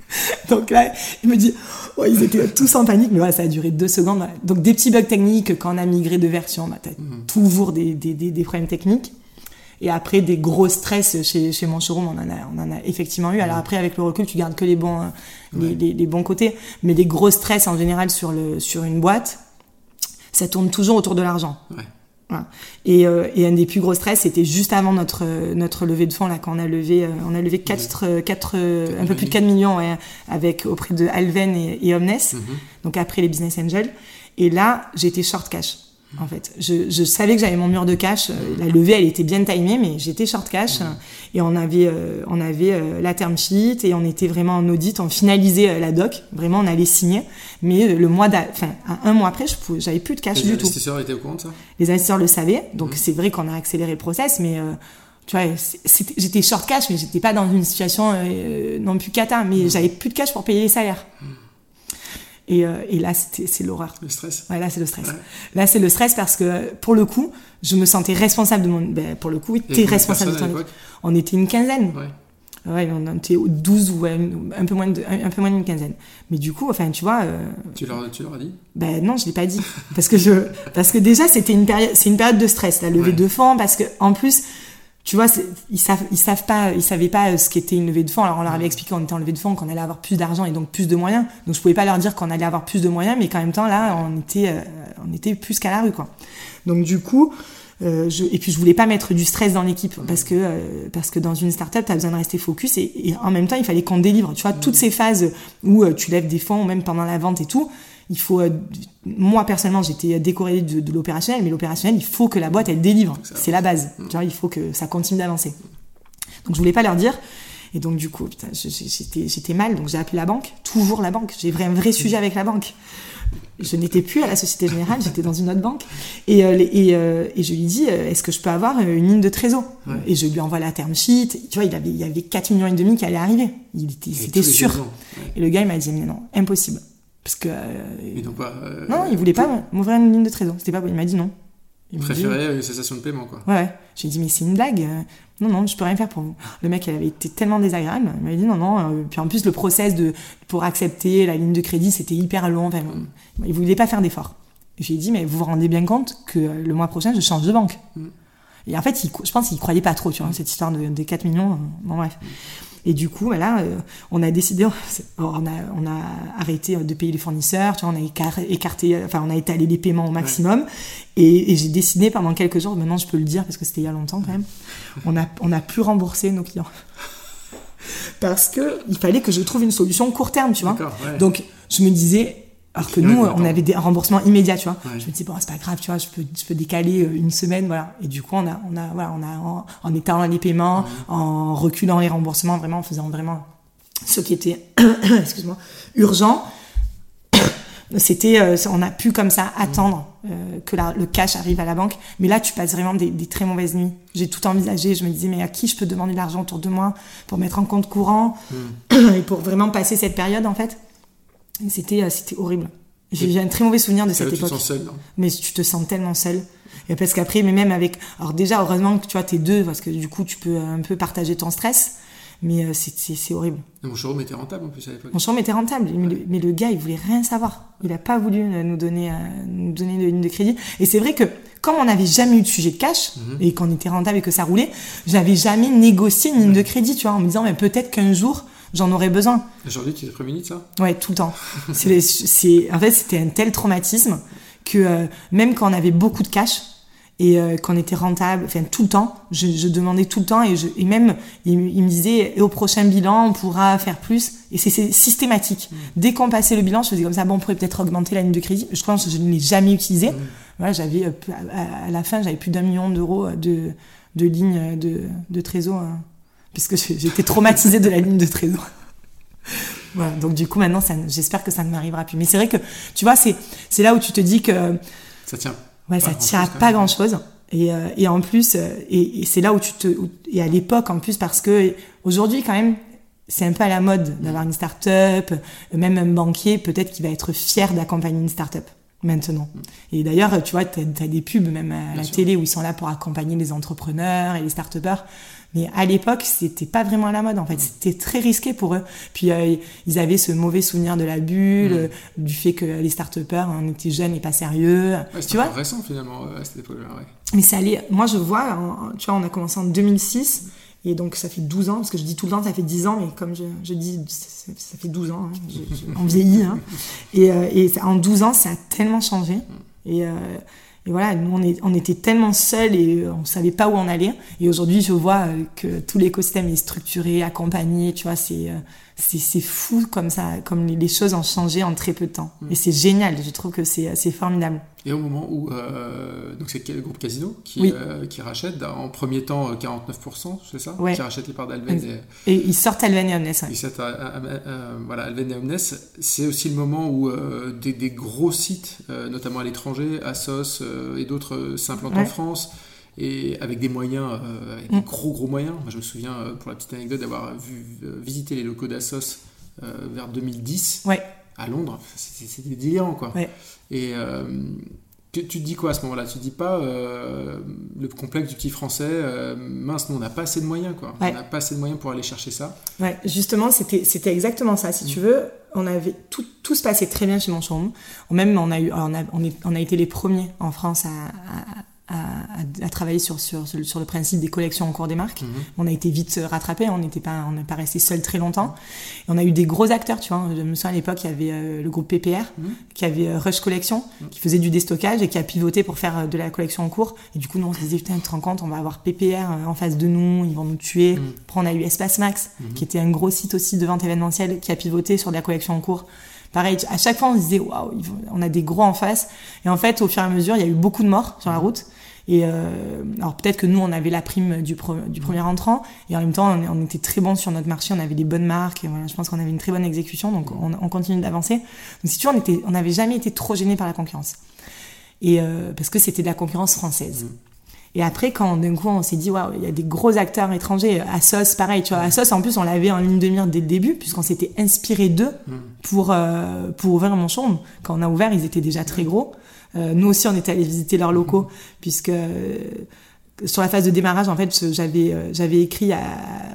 Donc là, il me dit, oh, ils étaient tous en panique, mais voilà, ça a duré deux secondes. Donc des petits bugs techniques, quand on a migré de version, bah, t'as mhm. toujours des, des, des, des problèmes techniques. Et après, des gros stress chez, chez showroom, on en, a, on en a effectivement eu. Alors après, avec le recul, tu gardes que les bons, les, les, bons côtés. Mais des gros stress en général sur, le, sur une boîte, ça tourne toujours autour de l'argent. Ouais. Et, euh, et, un des plus gros stress, c'était juste avant notre notre levée de fonds là, quand on a levé, euh, on a levé 4, 4, un peu plus de 4 millions ouais, avec auprès de Alven et, et Omnes, mm-hmm. donc après les business angels. Et là, j'étais short cash en fait. Je, je savais que j'avais mon mur de cash. Euh, la levée, elle était bien timée, mais j'étais short cash. Et on avait, euh, on avait euh, la term sheet et on était vraiment en audit. On finalisait la doc. Vraiment, on allait signer. Mais le mois, enfin, un mois après, je j'avais plus de cash du tout. Les investisseurs étaient au courant de ça? Les investisseurs le savaient. Donc, c'est vrai qu'on a accéléré le process, mais tu vois, j'étais short cash, mais j'étais pas dans une situation non plus cata. Mais j'avais plus de cash pour payer les salaires. Et, euh, et là, c'était- c'est l'horreur. Le stress. Ouais, là, c'est le stress. Ouais. Là, c'est le stress parce que, pour le coup, je me sentais responsable de mon... Ben, pour le coup, oui, t'es responsable de ton équipe. On était une quinzaine. Ouais. Ouais, on était 12 ou ouais, un peu moins de, un, un peu moins d'une quinzaine. Mais du coup, enfin, tu vois, euh, Tu leur, tu leur as dit? Ben non, je l'ai pas dit parce que je, parce que déjà c'était une période, c'est une période de stress, la levée de fonds, parce que en plus, tu vois, ils savent, ils savent pas, ils savaient pas euh, ce qu'était une levée de fonds. Alors on leur avait expliqué qu'on était en levée de fonds, qu'on allait avoir plus d'argent et donc plus de moyens. Donc je pouvais pas leur dire qu'on allait avoir plus de moyens, mais qu'en même temps là, on était, euh, on était plus qu'à la rue, quoi. Donc du coup. Euh, je, et puis je voulais pas mettre du stress dans l'équipe parce que euh, parce que dans une startup t'as besoin de rester focus et, et en même temps il fallait qu'on délivre tu vois toutes ces phases où euh, tu lèves des fonds même pendant la vente et tout il faut euh, moi personnellement j'étais décorée de, de l'opérationnel mais l'opérationnel il faut que la boîte elle délivre c'est la base tu vois il faut que ça continue d'avancer donc je voulais pas leur dire et donc du coup j'étais mal donc j'ai appelé la banque toujours la banque j'ai un vrai sujet avec la banque je n'étais plus à la Société Générale, j'étais dans une autre banque. Et, euh, et, euh, et je lui dis, euh, est-ce que je peux avoir euh, une ligne de trésor? Ouais. Et je lui envoie la term sheet. Tu vois, il, avait, il y avait 4 millions et demi qui allaient arriver. Il était, c'était sûr. Ouais. Et le gars, il m'a dit, mais non, impossible. Parce que... euh, Ils n'ont pas. euh, non, il voulait pas m'ouvrir une ligne de trésor. C'était pas, il m'a dit non. Il m'a préféraient une cessation de paiement, quoi. Ouais. J'ai dit, mais c'est une blague. euh, Non, non, je peux rien faire pour vous. Le mec, il avait été tellement désagréable. Il m'avait dit, non, non. Puis en plus, le process de, pour accepter la ligne de crédit, c'était hyper long. Enfin, il voulait pas faire d'efforts. J'ai dit, mais vous vous rendez bien compte que le mois prochain, je change de banque. Et en fait, il- je pense qu'il croyait pas trop, tu vois, cette histoire de, des 4 millions. Bon, bref. Et du coup, voilà, euh, on a décidé, on a, on a arrêté de payer les fournisseurs, tu vois, on a écar- écarté, enfin, on a étalé les paiements au maximum. Et, et j'ai décidé pendant quelques jours, maintenant je peux le dire parce que c'était il y a longtemps quand même, on a, on a plus remboursé nos clients. Parce que il fallait que je trouve une solution court terme, tu vois. Ouais. Donc, je me disais, alors que nous, ouais, on avait des un remboursement immédiat, tu vois. Ouais. Je me dis, bon, c'est pas grave, tu vois, je peux, je peux décaler euh, une semaine, voilà. Et du coup, on a, on a, voilà, on a, en, en étalant les paiements, en reculant les remboursements, vraiment, en faisant vraiment ce qui était, excuse-moi, urgent. C'était, euh, on a pu comme ça attendre euh, que la- le cash arrive à la banque. Mais là, tu passes vraiment des, des très mauvaises nuits. J'ai tout envisagé. Je me disais, mais à qui je peux demander de l'argent autour de moi pour mettre en compte courant et pour vraiment passer cette période, en fait? C'était, euh, c'était horrible. J'ai un très mauvais souvenir de cette là, tu te époque. sens seul, non Mais tu te sens tellement seul. Et parce qu'après, mais même avec, alors déjà, heureusement que tu vois, t'es deux, parce que du coup, tu peux un peu partager ton stress. Mais euh, c'est, horrible. Mon showroom était rentable en plus à l'époque. Mon showroom était rentable, mais le, mais le gars, il voulait rien savoir. Il a pas voulu euh, nous donner, euh, nous donner de ligne de crédit. Et c'est vrai que, comme on n'avait jamais eu de sujet de cash, et qu'on était rentable et que ça roulait, j'avais jamais négocié une ligne de crédit, tu vois, en me disant, mais peut-être qu'un jour, j'en aurais besoin. Aujourd'hui, tu t'es prévenu de ça? Ouais, tout le temps. C'est, c'est, en fait, c'était un tel traumatisme que euh, même quand on avait beaucoup de cash et euh, qu'on était rentable, enfin tout le temps, je, je demandais tout le temps et, je, et même il, il me disait et au prochain bilan on pourra faire plus et c'est, c'est systématique. Dès qu'on passait le bilan, je faisais comme ça, bon on pourrait peut-être augmenter la ligne de crédit. Je pense que je ne l'ai jamais utilisé. Voilà, j'avais euh, à, à la fin j'avais plus d'un million d'euros de, de ligne de, de trésor hein, puisque j'étais traumatisée de la ligne de trésor. Voilà, donc du coup maintenant j'espère que ça ne m'arrivera plus. Mais c'est vrai que tu vois c'est c'est là où tu te dis que Ça tient. ouais ça grand-chose, tient à pas même. grand chose. Et, euh, et en plus euh, et, et c'est là où tu te où- et à l'époque en plus parce que aujourd'hui quand même c'est un peu à la mode d'avoir une start-up, même un banquier peut-être qui va être fier d'accompagner une start-up maintenant. Et d'ailleurs, tu vois, tu as, des pubs même à la sûr. télé où ils sont là pour accompagner les entrepreneurs et les start-upers. Mais à l'époque, c'était pas vraiment à la mode en fait. C'était très risqué pour eux. Puis euh, ils avaient ce mauvais souvenir de la bulle, euh, du fait que les start-upers, on était jeunes et pas sérieux. Ouais, tu c'était vois récent finalement euh, à cette époque-là. Ouais. mais ça allait. Moi, je vois, en- tu vois, on a commencé en 2006. Et donc, ça fait 12 ans, parce que je dis tout le temps, ça fait 10 ans, mais comme je, je dis, ça, ça fait 12 ans, hein, je- je- on vieillit. Hein. Et, euh, et ça- en 12 ans, ça a tellement changé. Et, euh, et voilà, nous, on, était tellement seuls et euh, on savait pas où on allait. Et aujourd'hui, je vois euh, que tout l'écosystème est structuré, accompagné, tu vois, c'est euh, c'est fou comme ça, comme les, les choses ont changé en très peu de temps. Et c'est génial, je trouve que c'est formidable. Et au moment où euh, donc c'est quel groupe Casino qui, Oui. euh, qui rachète en premier temps euh, 49%, c'est ça Ouais. Qui rachète les parts d'Alven et, Et ils sortent Alven et Omnes, ouais. euh, euh, euh, voilà, Alven et Omnes, c'est aussi le moment où euh, des, des gros sites, euh, notamment à l'étranger, Asos euh, et d'autres euh, s'implantent en. France et avec des moyens, euh, avec Mm. des gros gros moyens. Moi, je me souviens, euh, pour la petite anecdote, d'avoir vu euh, visiter les locaux d'Asos euh, vers 2010. Ouais. à Londres, c'était délirant, quoi. Et tu, te dis quoi à ce moment-là? Tu te dis pas le complexe du petit français, mince, nous on n'a pas assez de moyens, quoi. On n'a pas assez de moyens pour aller chercher ça. Ouais, justement, c'était exactement ça. Si tu mm. veux, on avait tout, tout se passait très bien chez chambre. Même on a eu, on a, on, a été les premiers en France à, à, travailler sur, sur, sur le principe des collections en cours des marques. Mhm. On a été vite rattrapé, on n'était pas, on n'est pas resté seul très longtemps. Et on a eu des gros acteurs, tu vois. Je me souviens à l'époque, il y avait euh, le groupe PPR, mhm. qui avait euh, Rush Collection, mhm. qui faisait du déstockage et qui a pivoté pour faire euh, de la collection en cours. Et du coup, nous, on se disait, putain, tu te rends compte, on va avoir PPR en face de nous, ils vont nous tuer. Après, on a eu Espace Max, qui était un gros site aussi de vente événementielle, qui a pivoté sur de la collection en cours. Pareil, à chaque fois, on se disait, waouh, on a des gros en face. Et en fait, au fur et à mesure, il y a eu beaucoup de morts sur la route. Et euh, alors peut-être que nous, on avait la prime du, du premier entrant, et en même temps, on, était très bons sur notre marché, on avait des bonnes marques, et voilà, je pense qu'on avait une très bonne exécution, donc on, on continue d'avancer. Donc si tu vois, on n'avait jamais été trop gêné par la concurrence, et euh, parce que c'était de la concurrence française. Mmh. Et après, quand d'un coup on s'est dit, waouh, il y a des gros acteurs étrangers, Asos, pareil, tu vois, Asos, en plus, on l'avait en ligne de mire dès le début, puisqu'on s'était inspiré d'eux mmh. pour, euh, pour ouvrir mon chambre. Quand on a ouvert, ils étaient déjà très gros. Euh, nous aussi, on était allés visiter leurs locaux, puisque euh, sur la phase de démarrage, en fait, j'avais euh, j'avais écrit à,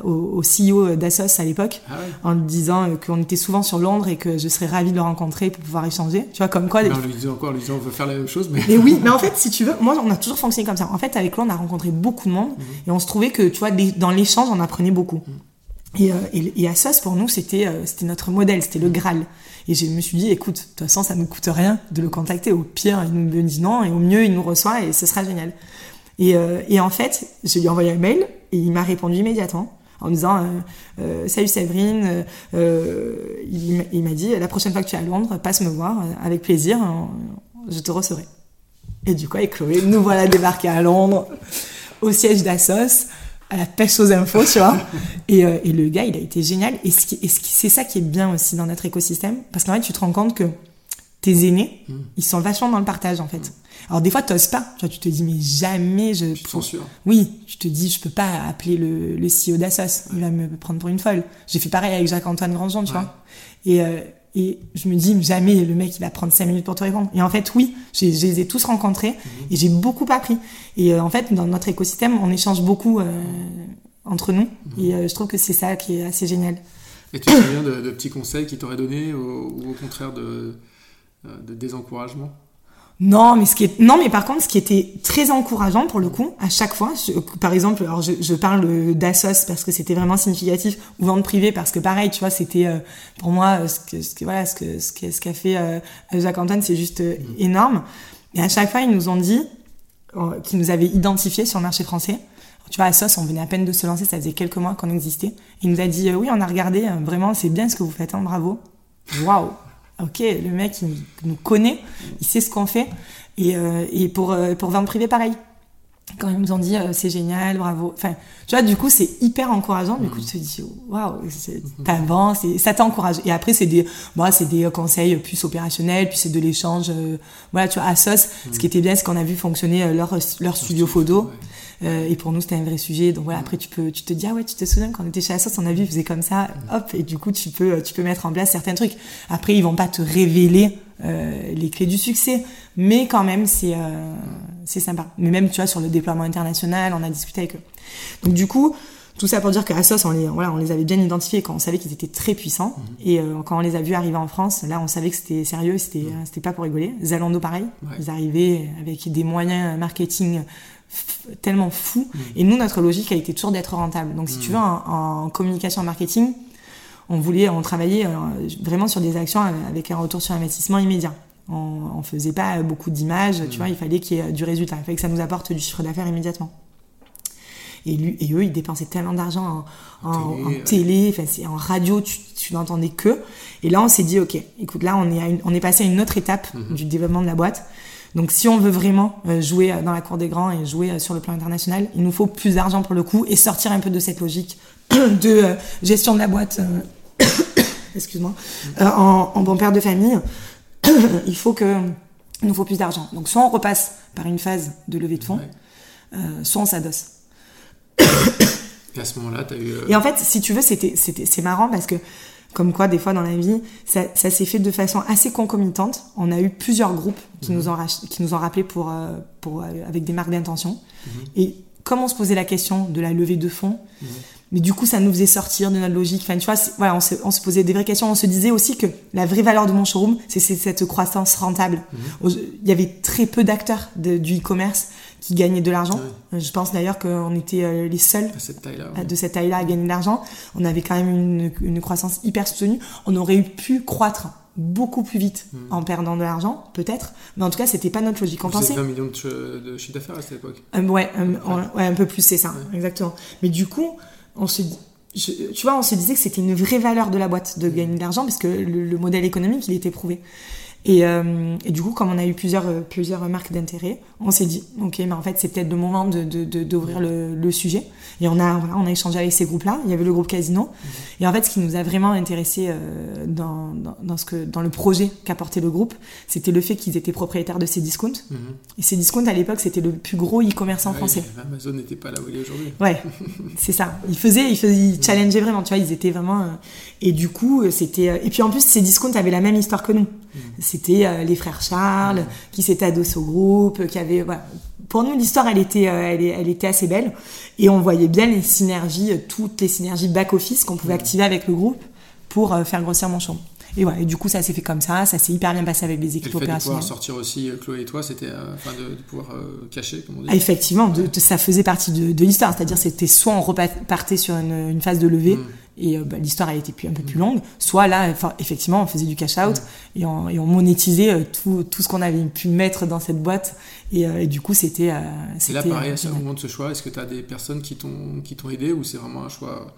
au, CEO d'Assos à l'époque ah en lui disant qu'on était souvent sur Londres et que je serais ravie de le rencontrer pour pouvoir échanger. Tu vois, comme quoi. Non, lui disait encore, lui disant on veut faire la même chose, mais. mais oui, mais en fait, si tu veux, moi, on a toujours fonctionné comme ça. En fait, avec lui, on a rencontré beaucoup de monde mhm. et on se trouvait que, tu vois, dans l'échange, on apprenait beaucoup. Mhm. Et, et, et Assos, pour nous, c'était c'était notre modèle, c'était le Graal. Et je me suis dit, écoute, de toute façon, ça ne coûte rien de le contacter. Au pire, il nous dit non, et au mieux, il nous reçoit, et ce sera génial. Et, euh, et en fait, je lui ai envoyé un mail, et il m'a répondu immédiatement en me disant euh, euh salut Séverine euh, il, m'a dit la prochaine fois que tu es à Londres passe me voir avec plaisir je te recevrai et du coup avec Chloé nous voilà débarqués à Londres au siège d'Assos à la pêche aux infos, tu vois. Et, euh, et, le gars, il a été génial. Et, ce qui, c'est ça qui est bien aussi dans notre écosystème. Parce qu'en fait, tu te rends compte que tes aînés, mm. ils sont vachement dans le partage, en fait. Mm. Alors, des fois, t'oses pas. Tu vois, tu te dis, mais jamais je... Tu. Oui, tu te dis, je peux pas appeler le, le CEO d'Assos. Il va me prendre pour une folle. J'ai fait pareil avec Jacques-Antoine Grandjean, tu vois. Et, euh, et je me dis, jamais le mec, il va prendre 5 minutes pour te répondre. Et en fait, oui, je les ai tous rencontrés mhm. et j'ai beaucoup appris. Et euh, en fait, dans notre écosystème, on échange beaucoup euh, entre nous. Mhm. Et euh, je trouve que c'est ça qui est assez génial. Et tu te souviens de, de petits conseils qu'il t'aurait donné ou, au contraire de, de désencouragement? Non, mais ce qui est non, mais par contre, ce qui était très encourageant pour le coup, à chaque fois, par exemple, alors je, je parle d'Assos parce que c'était vraiment significatif, ou vente privée parce que pareil, tu vois, c'était euh, pour moi ce que, ce que voilà, ce que ce qu'a ce fait euh, Jacques Antoine, c'est juste euh, mm. énorme. Et à chaque fois, ils nous ont dit qu'ils nous avaient identifiés sur le marché français. Tu vois, Assos, on venait à peine de se lancer, ça faisait quelques mois qu'on existait. Il nous a dit oui, on a regardé, vraiment, c'est bien ce que vous faites, hein, bravo. Waouh ok, le mec, il nous connaît, il sait ce qu'on fait. Et, euh, et pour, euh, pour vente privée, pareil. Quand ils nous ont dit, euh, c'est génial, bravo. Enfin, tu vois, du coup, c'est hyper encourageant. Du coup, tu te dis, waouh, t'avances et ça t'encourage. Et après, c'est des, bon, c'est des conseils plus opérationnels, puis c'est de l'échange. voilà, tu vois, à SOS, ce qui était bien, c'est qu'on a vu fonctionner leur, leur studio photo. Euh, et pour nous, c'était un vrai sujet. Donc voilà, après, tu peux, tu te dis, ah ouais, tu te souviens quand on était chez Assos, on a vu, ils faisaient comme ça, hop, et du coup, tu peux, tu peux mettre en place certains trucs. Après, ils vont pas te révéler euh, les clés du succès, mais quand même, c'est, euh, c'est sympa. Mais même, tu vois, sur le déploiement international, on a discuté avec eux. Donc du coup, tout ça pour dire que Assos, on les, voilà, on les avait bien identifiés quand on savait qu'ils étaient très puissants. Mhm. Et euh, quand on les a vus arriver en France, là, on savait que c'était sérieux, c'était, c'était pas pour rigoler. Zalando, pareil. Ils arrivaient avec des moyens marketing tellement fou. Mm. Et nous, notre logique a été toujours d'être rentable. Donc, si tu mm. veux, en, communication, en marketing, on voulait, on travaillait euh, vraiment sur des actions avec un retour sur investissement immédiat. On, on faisait pas beaucoup d'images, tu vois, il fallait qu'il y ait du résultat, il fallait que ça nous apporte du chiffre d'affaires immédiatement. Et, lui, et eux, ils dépensaient tellement d'argent en, en, télé, enfin, en radio, tu, tu n'entendais que. Et là, on s'est dit, ok, écoute, là, on est, on est passé à une autre étape mm-hmm. du développement de la boîte. Donc si on veut vraiment euh, jouer euh, dans la cour des grands et jouer euh, sur le plan international, il nous faut plus d'argent pour le coup et sortir un peu de cette logique de gestion de la boîte. Excuse-moi. en, bon père de famille, il faut que il nous faut plus d'argent. Donc soit on repasse par une phase de levée de fonds, soit on s'adosse. Et à ce moment-là, tu as eu. Et en fait, si tu veux, c'était, c'était, c'est marrant parce que Comme quoi, des fois dans la vie, ça, ça s'est fait de façon assez concomitante. On a eu plusieurs groupes qui Mhm. nous ont qui nous ont rappelé pour euh, pour euh, avec des marques d'intention. Mhm. Et comme on se posait la question de la levée de fonds, Mhm. mais du coup ça nous faisait sortir de notre logique. Enfin, tu vois, voilà, on se, on se posait des vraies questions. On se disait aussi que la vraie valeur de mon showroom, c'est cette croissance rentable. Il y avait très peu d'acteurs du e-commerce qui gagnaient de l'argent. Ouais. Je pense d'ailleurs qu'on était euh, les seuls À cette taille-là. à- ouais. de cette taille-là à gagner de l'argent. On avait quand même une, une croissance hyper soutenue. On aurait pu croître beaucoup plus vite en perdant de l'argent, peut-être. Mais en tout cas, c'était pas notre logique. On Vous pensait, avez 20 millions de, de chiffre d'affaires à cette époque. euh, ouais, euh, on- ouais, un peu plus, c'est ça, exactement. Mais du coup, on se dit, je- tu vois, on se disait que c'était une vraie valeur de la boîte de gagner de l'argent parce que le, le modèle économique, il était prouvé. Et, euh, et du coup, comme on a eu plusieurs, euh, plusieurs marques d'intérêt, on s'est dit, ok, mais en fait, c'est peut-être le moment de, de, de- d'ouvrir le, le sujet. Et on a, voilà, on a échangé avec ces groupes-là. Il y avait le groupe Casino. Et en fait, ce qui nous a vraiment intéressé euh, dans, dans, dans ce que, dans le projet qu'apportait le groupe, c'était le fait qu'ils étaient propriétaires de ces discounts. Mhm. Et ces discounts, à l'époque, c'était le plus gros e-commerçant Ouais, français. Amazon n'était pas là où il est aujourd'hui. Ouais, c'est ça. Ils faisaient, ils faisaient, ils challengeaient vraiment, tu vois, ils étaient vraiment. euh, et du coup, c'était. et puis en plus, ces discounts avaient la même histoire que nous. C'était euh, les frères Charles qui s'étaient adossés au groupe, qui avaient. Voilà. Pour nous, l'histoire, elle était, euh, elle, était assez belle, et on voyait bien les synergies, euh, toutes les synergies back office qu'on pouvait activer avec le groupe pour faire grossir mon champ. Et voilà. Et du coup, ça s'est fait comme ça. Ça s'est hyper bien passé avec les Et équipes le fait de pouvoir sortir aussi euh, Chloé et toi, c'était euh, enfin de, de pouvoir euh, cacher, comme on dit. Ah, effectivement, de- ça faisait partie de, de l'histoire. C'est-à-dire, c'était soit on repartait sur une, une phase de levée Mm. et bah, l'histoire elle était plus, un peu plus longue, soit là, effectivement, on faisait du cash out et, on, et on monétisait tout, tout ce qu'on avait pu mettre dans cette boîte. Et, et du coup, c'était. Et c'était, là, pareil, à ce moment de ce choix, est-ce que tu as des personnes qui t'ont aidé ou c'est vraiment un choix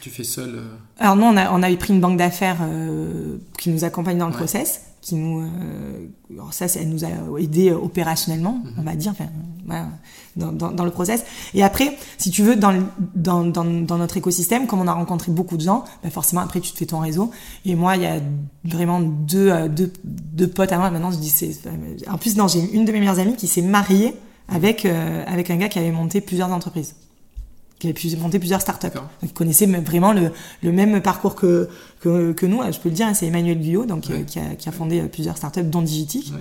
tu fais seul euh, Alors nous, on, a, on avait pris une banque d'affaires euh, qui nous accompagne dans le Ouais. process, qui nous, euh, alors ça, ça, elle nous a aidé opérationnellement, Mhm. on va dire, enfin, voilà, dans, dans, dans le process. Et après, si tu veux, dans, le- dans, dans, dans notre écosystème, comme on a rencontré beaucoup de gens, bah forcément après tu te fais ton réseau. Et moi, il y a vraiment deux, deux, deux potes à moi. Maintenant, je dis c'est. En plus, non, j'ai une de mes meilleures amies qui s'est mariée avec avec un gars qui avait monté plusieurs entreprises qui avait pu monter plusieurs startups. Donc, connaissait vraiment le, le même parcours que, que, que nous. Je peux le dire, hein, c'est Emmanuel Guyot, donc, Ouais. euh, qui, a, qui a fondé euh, plusieurs startups, dont Digitic. Ouais.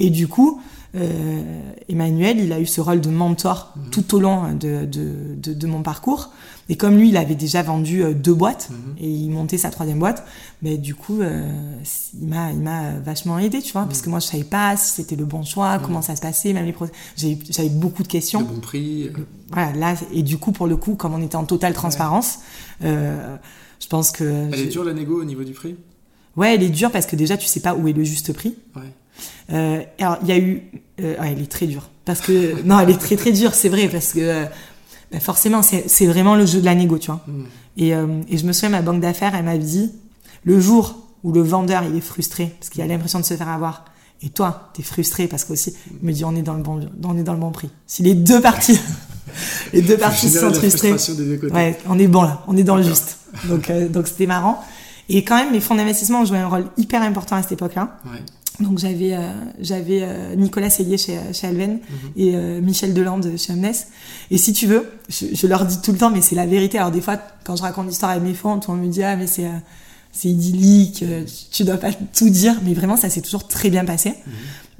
Et du coup, euh, Emmanuel, il a eu ce rôle de mentor Mhm. tout au long de, de, de, de mon parcours. Et comme lui, il avait déjà vendu euh, deux boîtes Mhm. et il montait sa troisième boîte, mais du coup, euh, il m'a, il m'a vachement aidé, tu vois, Mhm. parce que moi, je savais pas si c'était le bon choix, comment ça se passait, même les process. J'avais beaucoup de questions de bon prix euh, voilà, là, et du coup, pour le coup, comme on était en totale transparence, je pense que. Elle est dure la négo au niveau du prix? Ouais, elle est dure parce que déjà, tu sais pas où est le juste prix. Ouais. Euh, alors, il y a eu. euh, ouais, elle est très dure. Parce que. non, elle est très très dure, c'est vrai, parce que. Bah, forcément, c'est vraiment le jeu de la négo, tu vois. Mm. Et, euh, et je me souviens, ma banque d'affaires, elle m'a dit le jour où le vendeur, il est frustré parce qu'il a l'impression de se faire avoir. Et toi, t'es frustré parce qu'aussi, il me dit on est dans le bon, on est dans le bon prix. Si les deux parties, les deux parties sont frustrées. Ouais, on est bon là, on est dans le juste. Donc, euh, donc c'était marrant. Et quand même, les fonds d'investissement ont joué un rôle hyper important à cette époque-là. Ouais. Donc j'avais euh, j'avais euh, Nicolas Sellier chez, chez Alven et euh, Michel Delande chez Amnes. Et si tu veux, je, je leur dis tout le temps, mais c'est la vérité. Alors des fois, quand je raconte l'histoire à mes fonds, tout le monde me dit ah mais c'est euh, c'est idyllique, euh, tu dois pas tout dire, mais vraiment ça s'est toujours très bien passé.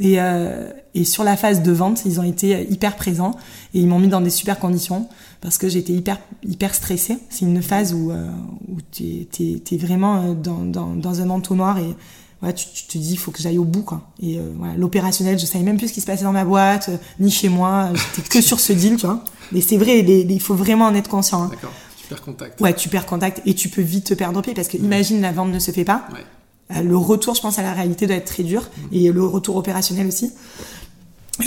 Et, euh, et sur la phase de vente, ils ont été hyper présents et ils m'ont mis dans des super conditions parce que j'étais hyper hyper stressée. C'est une phase où euh, où t'es t'es t'es vraiment dans dans dans un entonnoir et ouais, tu, tu te dis il faut que j'aille au bout quoi. Et euh, voilà, l'opérationnel, je savais même plus ce qui se passait dans ma boîte euh, ni chez moi. J'étais que sur ce deal, tu vois. Mais c'est vrai, il faut vraiment en être conscient. hein. D'accord. Super contact. Ouais, tu perds contact et tu peux vite te perdre au pied parce que imagine la vente ne se fait pas. Ouais. Euh, Le retour, je pense, à la réalité doit être très dur et le retour opérationnel aussi.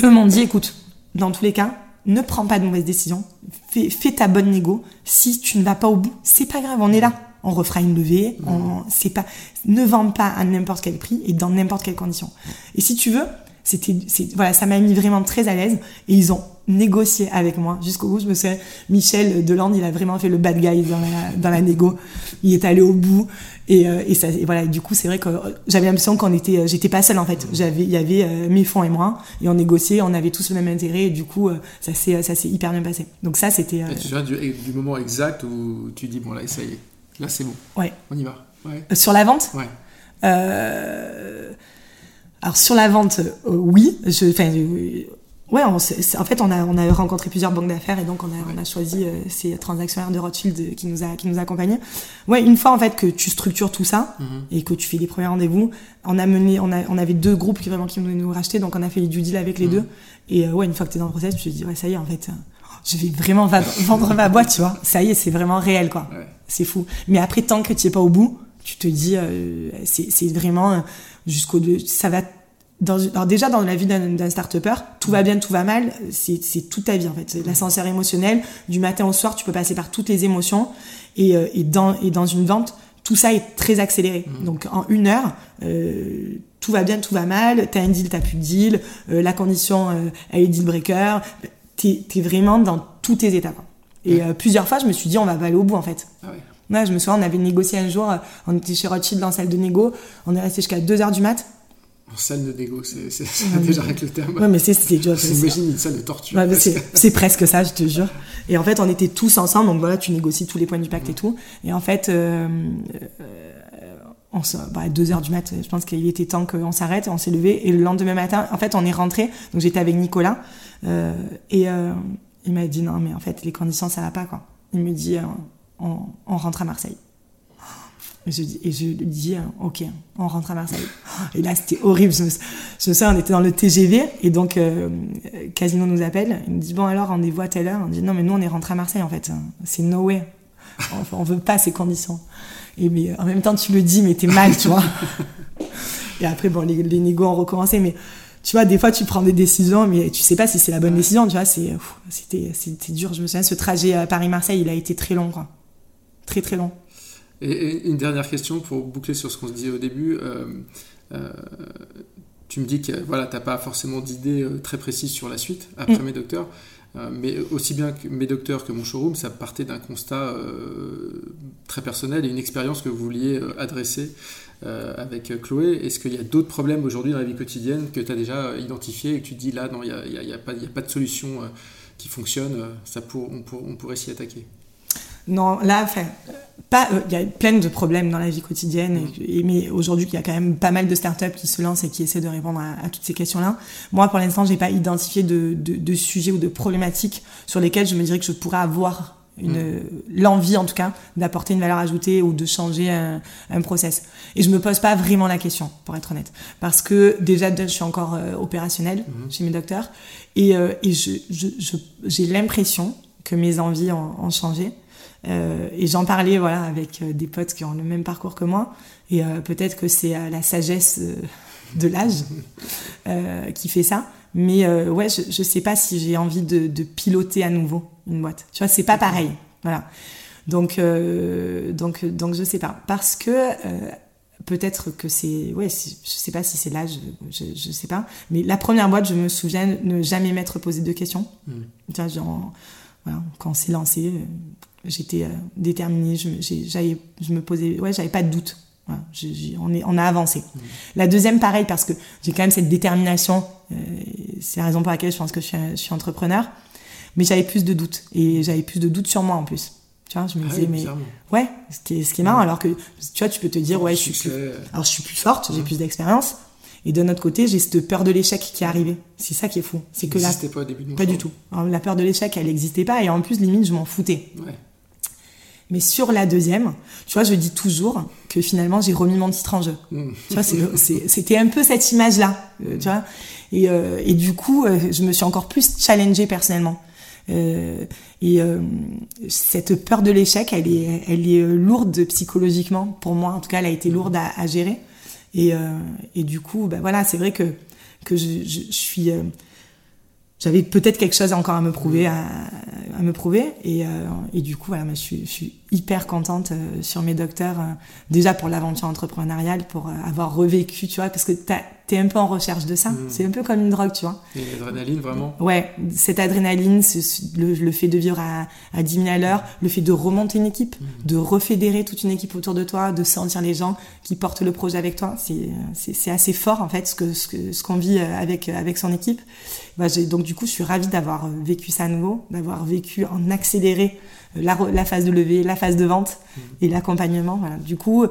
Eux m'ont dit, écoute, dans tous les cas, ne prends pas de mauvaises décisions, fais, fais ta bonne négo. Si tu ne vas pas au bout, c'est pas grave, on est là. On refera une levée, on, c'est pas, ne vends pas à n'importe quel prix et dans n'importe quelle condition. Et si tu veux, c'était, c'est, voilà, ça m'a mis vraiment très à l'aise et ils ont négocié avec moi jusqu'au bout. Je me souviens, Michel Delande, il a vraiment fait le bad guy dans la, dans la négo. Il est allé au bout et, euh, et ça, et voilà. et du coup, c'est vrai que j'avais l'impression qu'on était, euh, j'étais pas seule en fait. J'avais, il y avait euh, mes fonds et moi et on négociait, on avait tous le même intérêt et du coup, ça s'est, ça s'est hyper bien passé. Donc ça, c'était. tu te souviens du, du moment exact où tu dis bon là ça y est. Là, c'est bon. Ouais. On y va. Ouais. Euh, sur la vente Ouais. euh... Alors sur la vente, euh, oui. Je, enfin, euh, ouais. On, en fait, on a on a rencontré plusieurs banques d'affaires et donc on a on a choisi ces transactionnaires de Rothschild qui nous a qui nous accompagnaient. Ouais, une fois en fait que tu structures tout ça et que tu fais les premiers rendez-vous, on a mené, on a on avait deux groupes qui vraiment qui voulaient nous racheter, donc on a fait les due deal avec les deux. Et ouais, une fois que t'es dans le process, tu te dis ouais ça y est en fait. Je vais vraiment vendre ma boîte, tu vois. Ça y est, c'est vraiment réel, quoi. Ouais. C'est fou. Mais après, tant que tu es pas au bout, tu te dis, euh, c'est vraiment euh, jusqu'au deux. Ça va. Dans, alors déjà dans la vie d'un start-upper, tout va bien, tout va mal, c'est toute ta vie en fait. L'ascenseur émotionnel, du matin au soir, tu peux passer par toutes les émotions. Et, euh, et, dans, et dans une vente, tout ça est très accéléré. Donc en une heure, euh, tout va bien, tout va mal, t'as un deal, t'as plus de deal, euh, la condition, euh, elle est deal breaker. T'es es vraiment dans tous tes étapes. Et euh, plusieurs fois, je me suis dit, on va pas aller au bout en fait. Ah ouais. Ouais, je me souviens, on avait négocié un jour, euh, on était chez Rothschild dans la salle de négo, on est resté jusqu'à 2h du mat. En salle de négo, c'est déjà avec le terme. Ouais, mais c'est dur. J'imagine une salle de torture. Ouais, c'est que- c'est presque ça, je te jure. Et en fait, on était tous ensemble, donc voilà, tu négocies tous les points du pacte et tout. Et en fait, euh, euh, on se, bah, à 2 heures du mat, je pense qu'il était temps qu'on s'arrête, on s'est levé. Et le lendemain matin, en fait, on est rentré. Donc j'étais avec Nicolas. euh, et euh, il m'a dit, non, mais en fait, les conditions, ça va pas, quoi. Il me dit, euh, on, rentre à Marseille. Et je, et je lui dis, ok, on rentre à Marseille. Et là, c'était horrible. Je je souviens, on était dans le TGV, et donc Casino nous appelle. Il me dit, bon, alors, rendez-vous à telle heure? On dit, non, mais nous, on est rentré à Marseille, en fait. C'est no way. On, on veut pas ces conditions. Et mais en même temps, tu le dis, mais t'es mal, tu vois. Et après, bon, les, les négos ont recommencé, mais tu vois, des fois, tu prends des décisions, mais tu sais pas si c'est la bonne décision, tu vois. C'était, c'était dur. Je me souviens, ce trajet à Paris-Marseille, il a été très long, quoi. Très, très long. Et, et une dernière question pour boucler sur ce qu'on se disait au début. euh, euh, tu me dis que voilà, tu n'as pas forcément d'idée euh, très précise sur la suite après Mm. mes docteurs. Euh, mais aussi bien que mes docteurs que mon showroom, ça partait d'un constat euh, très personnel et une expérience que vous vouliez euh, adresser avec Chloé. Est-ce qu'il y a d'autres problèmes aujourd'hui dans la vie quotidienne que tu as déjà identifiés et que tu te dis là, non, il n'y a, a- pas de solution qui fonctionne, ça pour, on, pour- on pourrait s'y attaquer? Non, là, enfin, pas, euh, il y a plein de problèmes dans la vie quotidienne, et, et- mais aujourd'hui, il y a quand même pas mal de startups qui se lancent et qui essaient de répondre à, à toutes ces questions-là. Moi, pour l'instant, j'ai pas identifié de, de, de sujets ou de problématiques sur lesquels je me dirais que je pourrais avoir une, euh, l'envie, en tout cas, d'apporter une valeur ajoutée ou de changer un, un process. Et je me pose pas vraiment la question, pour être honnête. Parce que, déjà, je suis encore euh, opérationnelle chez mes docteurs, et, euh, et je, je, je- j'ai l'impression que mes envies ont, ont changé. Euh, et j'en parlais voilà avec euh, des potes qui ont le même parcours que moi. Et euh, peut-être que c'est euh, la sagesse de l'âge qui fait ça. Mais ouais je, je sais pas si j'ai envie de, de piloter à nouveau une boîte. Tu vois c'est pas pareil. Voilà. Donc donc donc je sais pas. Parce que peut-être que c'est ouais je sais pas si c'est l'âge je, je sais pas. Mais la première boîte je me souviens ne jamais m'être posé de questions. Tu vois genre voilà, quand on s'est lancé, j'étais euh, déterminée, je, je me posais, ouais, j'avais pas de doute. Voilà, on, est, on a avancé. La deuxième, pareil, parce que j'ai quand même cette détermination. euh, c'est la raison pour laquelle je pense que je suis, je suis entrepreneur. Mais j'avais plus de doutes. Et j'avais plus de doutes sur moi en plus. Tu vois, je me Ah disais, oui, mais. Ouais, est, ce qui est marrant, alors que, tu vois, tu peux te dire, ouais, je suis plus. Alors, je suis plus forte, j'ai plus d'expérience. Et de notre côté, j'ai cette peur de l'échec qui est arrivée. C'est ça qui est fou. C'est que là. n'existait pas au début. non Pas du tout. Alors, la peur de l'échec, elle n'existait pas. Et en plus, limite, je m'en foutais. Ouais. Mais sur la deuxième, tu vois, je dis toujours que finalement, j'ai remis mon titre en jeu. Mm. Tu vois, c'était un peu cette image-là, euh, tu vois. Et, euh, et du coup, euh, je me suis encore plus challengée personnellement. Euh, et euh, cette peur de l'échec, elle est, elle est lourde psychologiquement pour moi. En tout cas, elle a été lourde à, à gérer. Et, et du coup, bah voilà, c'est vrai que que je, je, je suis j'avais peut-être quelque chose encore à me prouver à, me prouver. Et, euh, et du coup voilà je suis, hyper contente euh, sur mes docteurs euh, déjà pour l'aventure entrepreneuriale pour avoir revécu tu vois parce que t'as- t'es un peu en recherche de ça. Mm. C'est un peu comme une drogue, tu vois. Et l'adrénaline, vraiment Ouais, cette adrénaline, ce- le, le fait de vivre à, à 10 000 à l'heure, le fait de remonter une équipe, de refédérer toute une équipe autour de toi, de sentir les gens qui portent le projet avec toi, c'est assez fort en fait ce ce que- ce qu'on vit euh, avec avec son équipe. Bah, donc du coup, je suis ravie d'avoir euh, vécu ça à nouveau, d'avoir vécu en accéléré euh, la, phase de levée, la phase de vente et l'accompagnement. Voilà. Du coup,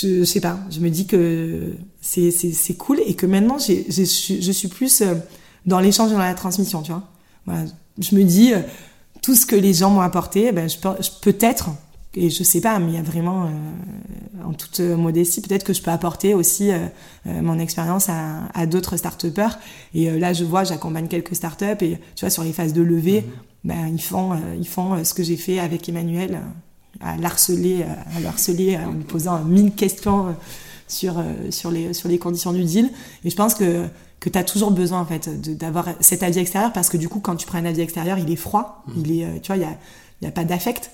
je, je sais pas, je me dis que c'est cool et que maintenant j'ai je suis je suis plus euh, dans l'échange et dans la transmission, tu vois. Voilà. Je me dis euh, tout ce que les gens m'ont apporté, ben je je- peut-être et je sais pas, mais il y a vraiment euh, en toute modestie peut-être que je peux apporter aussi euh, euh, mon expérience à, à d'autres start-upers et euh, là je vois j'accompagne quelques start-up et tu vois sur les phases de levée ben ils font ils font ce que j'ai fait avec Emmanuel à l'harceler euh, à le harceler en lui posant mille questions euh, sur euh, sur les sur les conditions du deal. Et je pense que que tu as toujours besoin en fait d'avoir cet avis extérieur parce que du coup quand tu prends un avis extérieur il est froid. Il est tu vois il y a y a pas d'affect.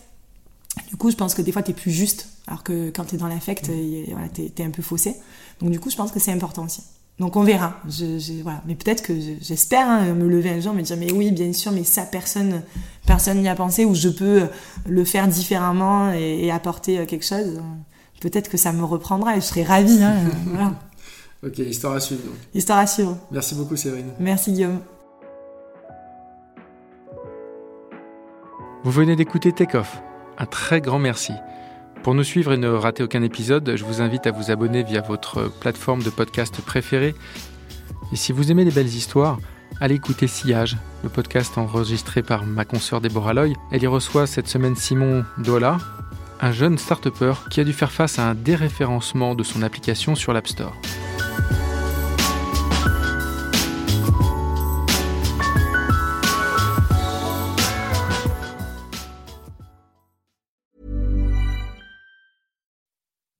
Du coup, je pense que des fois, tu es plus juste, alors que quand tu es dans l'affect, voilà, tu es, un peu faussé. Donc, du coup, je pense que c'est important aussi. Donc, on verra. Je, je- voilà. Mais peut-être que je- j'espère hein, me lever un jour, me dire, mais oui, bien sûr, mais ça, personne personne n'y a pensé, ou je peux le faire différemment et, et apporter euh, quelque chose. Peut-être que ça me reprendra et je serai ravie. Hein, voilà. Ok, histoire à suivre donc. Histoire à suivre. Merci beaucoup Séverine. Merci, Guillaume. Vous venez d'écouter Take Off. Un très grand merci. Pour nous suivre et ne rater aucun épisode, je vous invite à vous abonner via votre plateforme de podcast préférée. Et si vous aimez les belles histoires, allez écouter Sillage, le podcast enregistré par ma consoeur Déborah Loy. Elle y reçoit cette semaine Simon Dola, un jeune start qui a dû faire face à un déréférencement de son application sur l'App Store.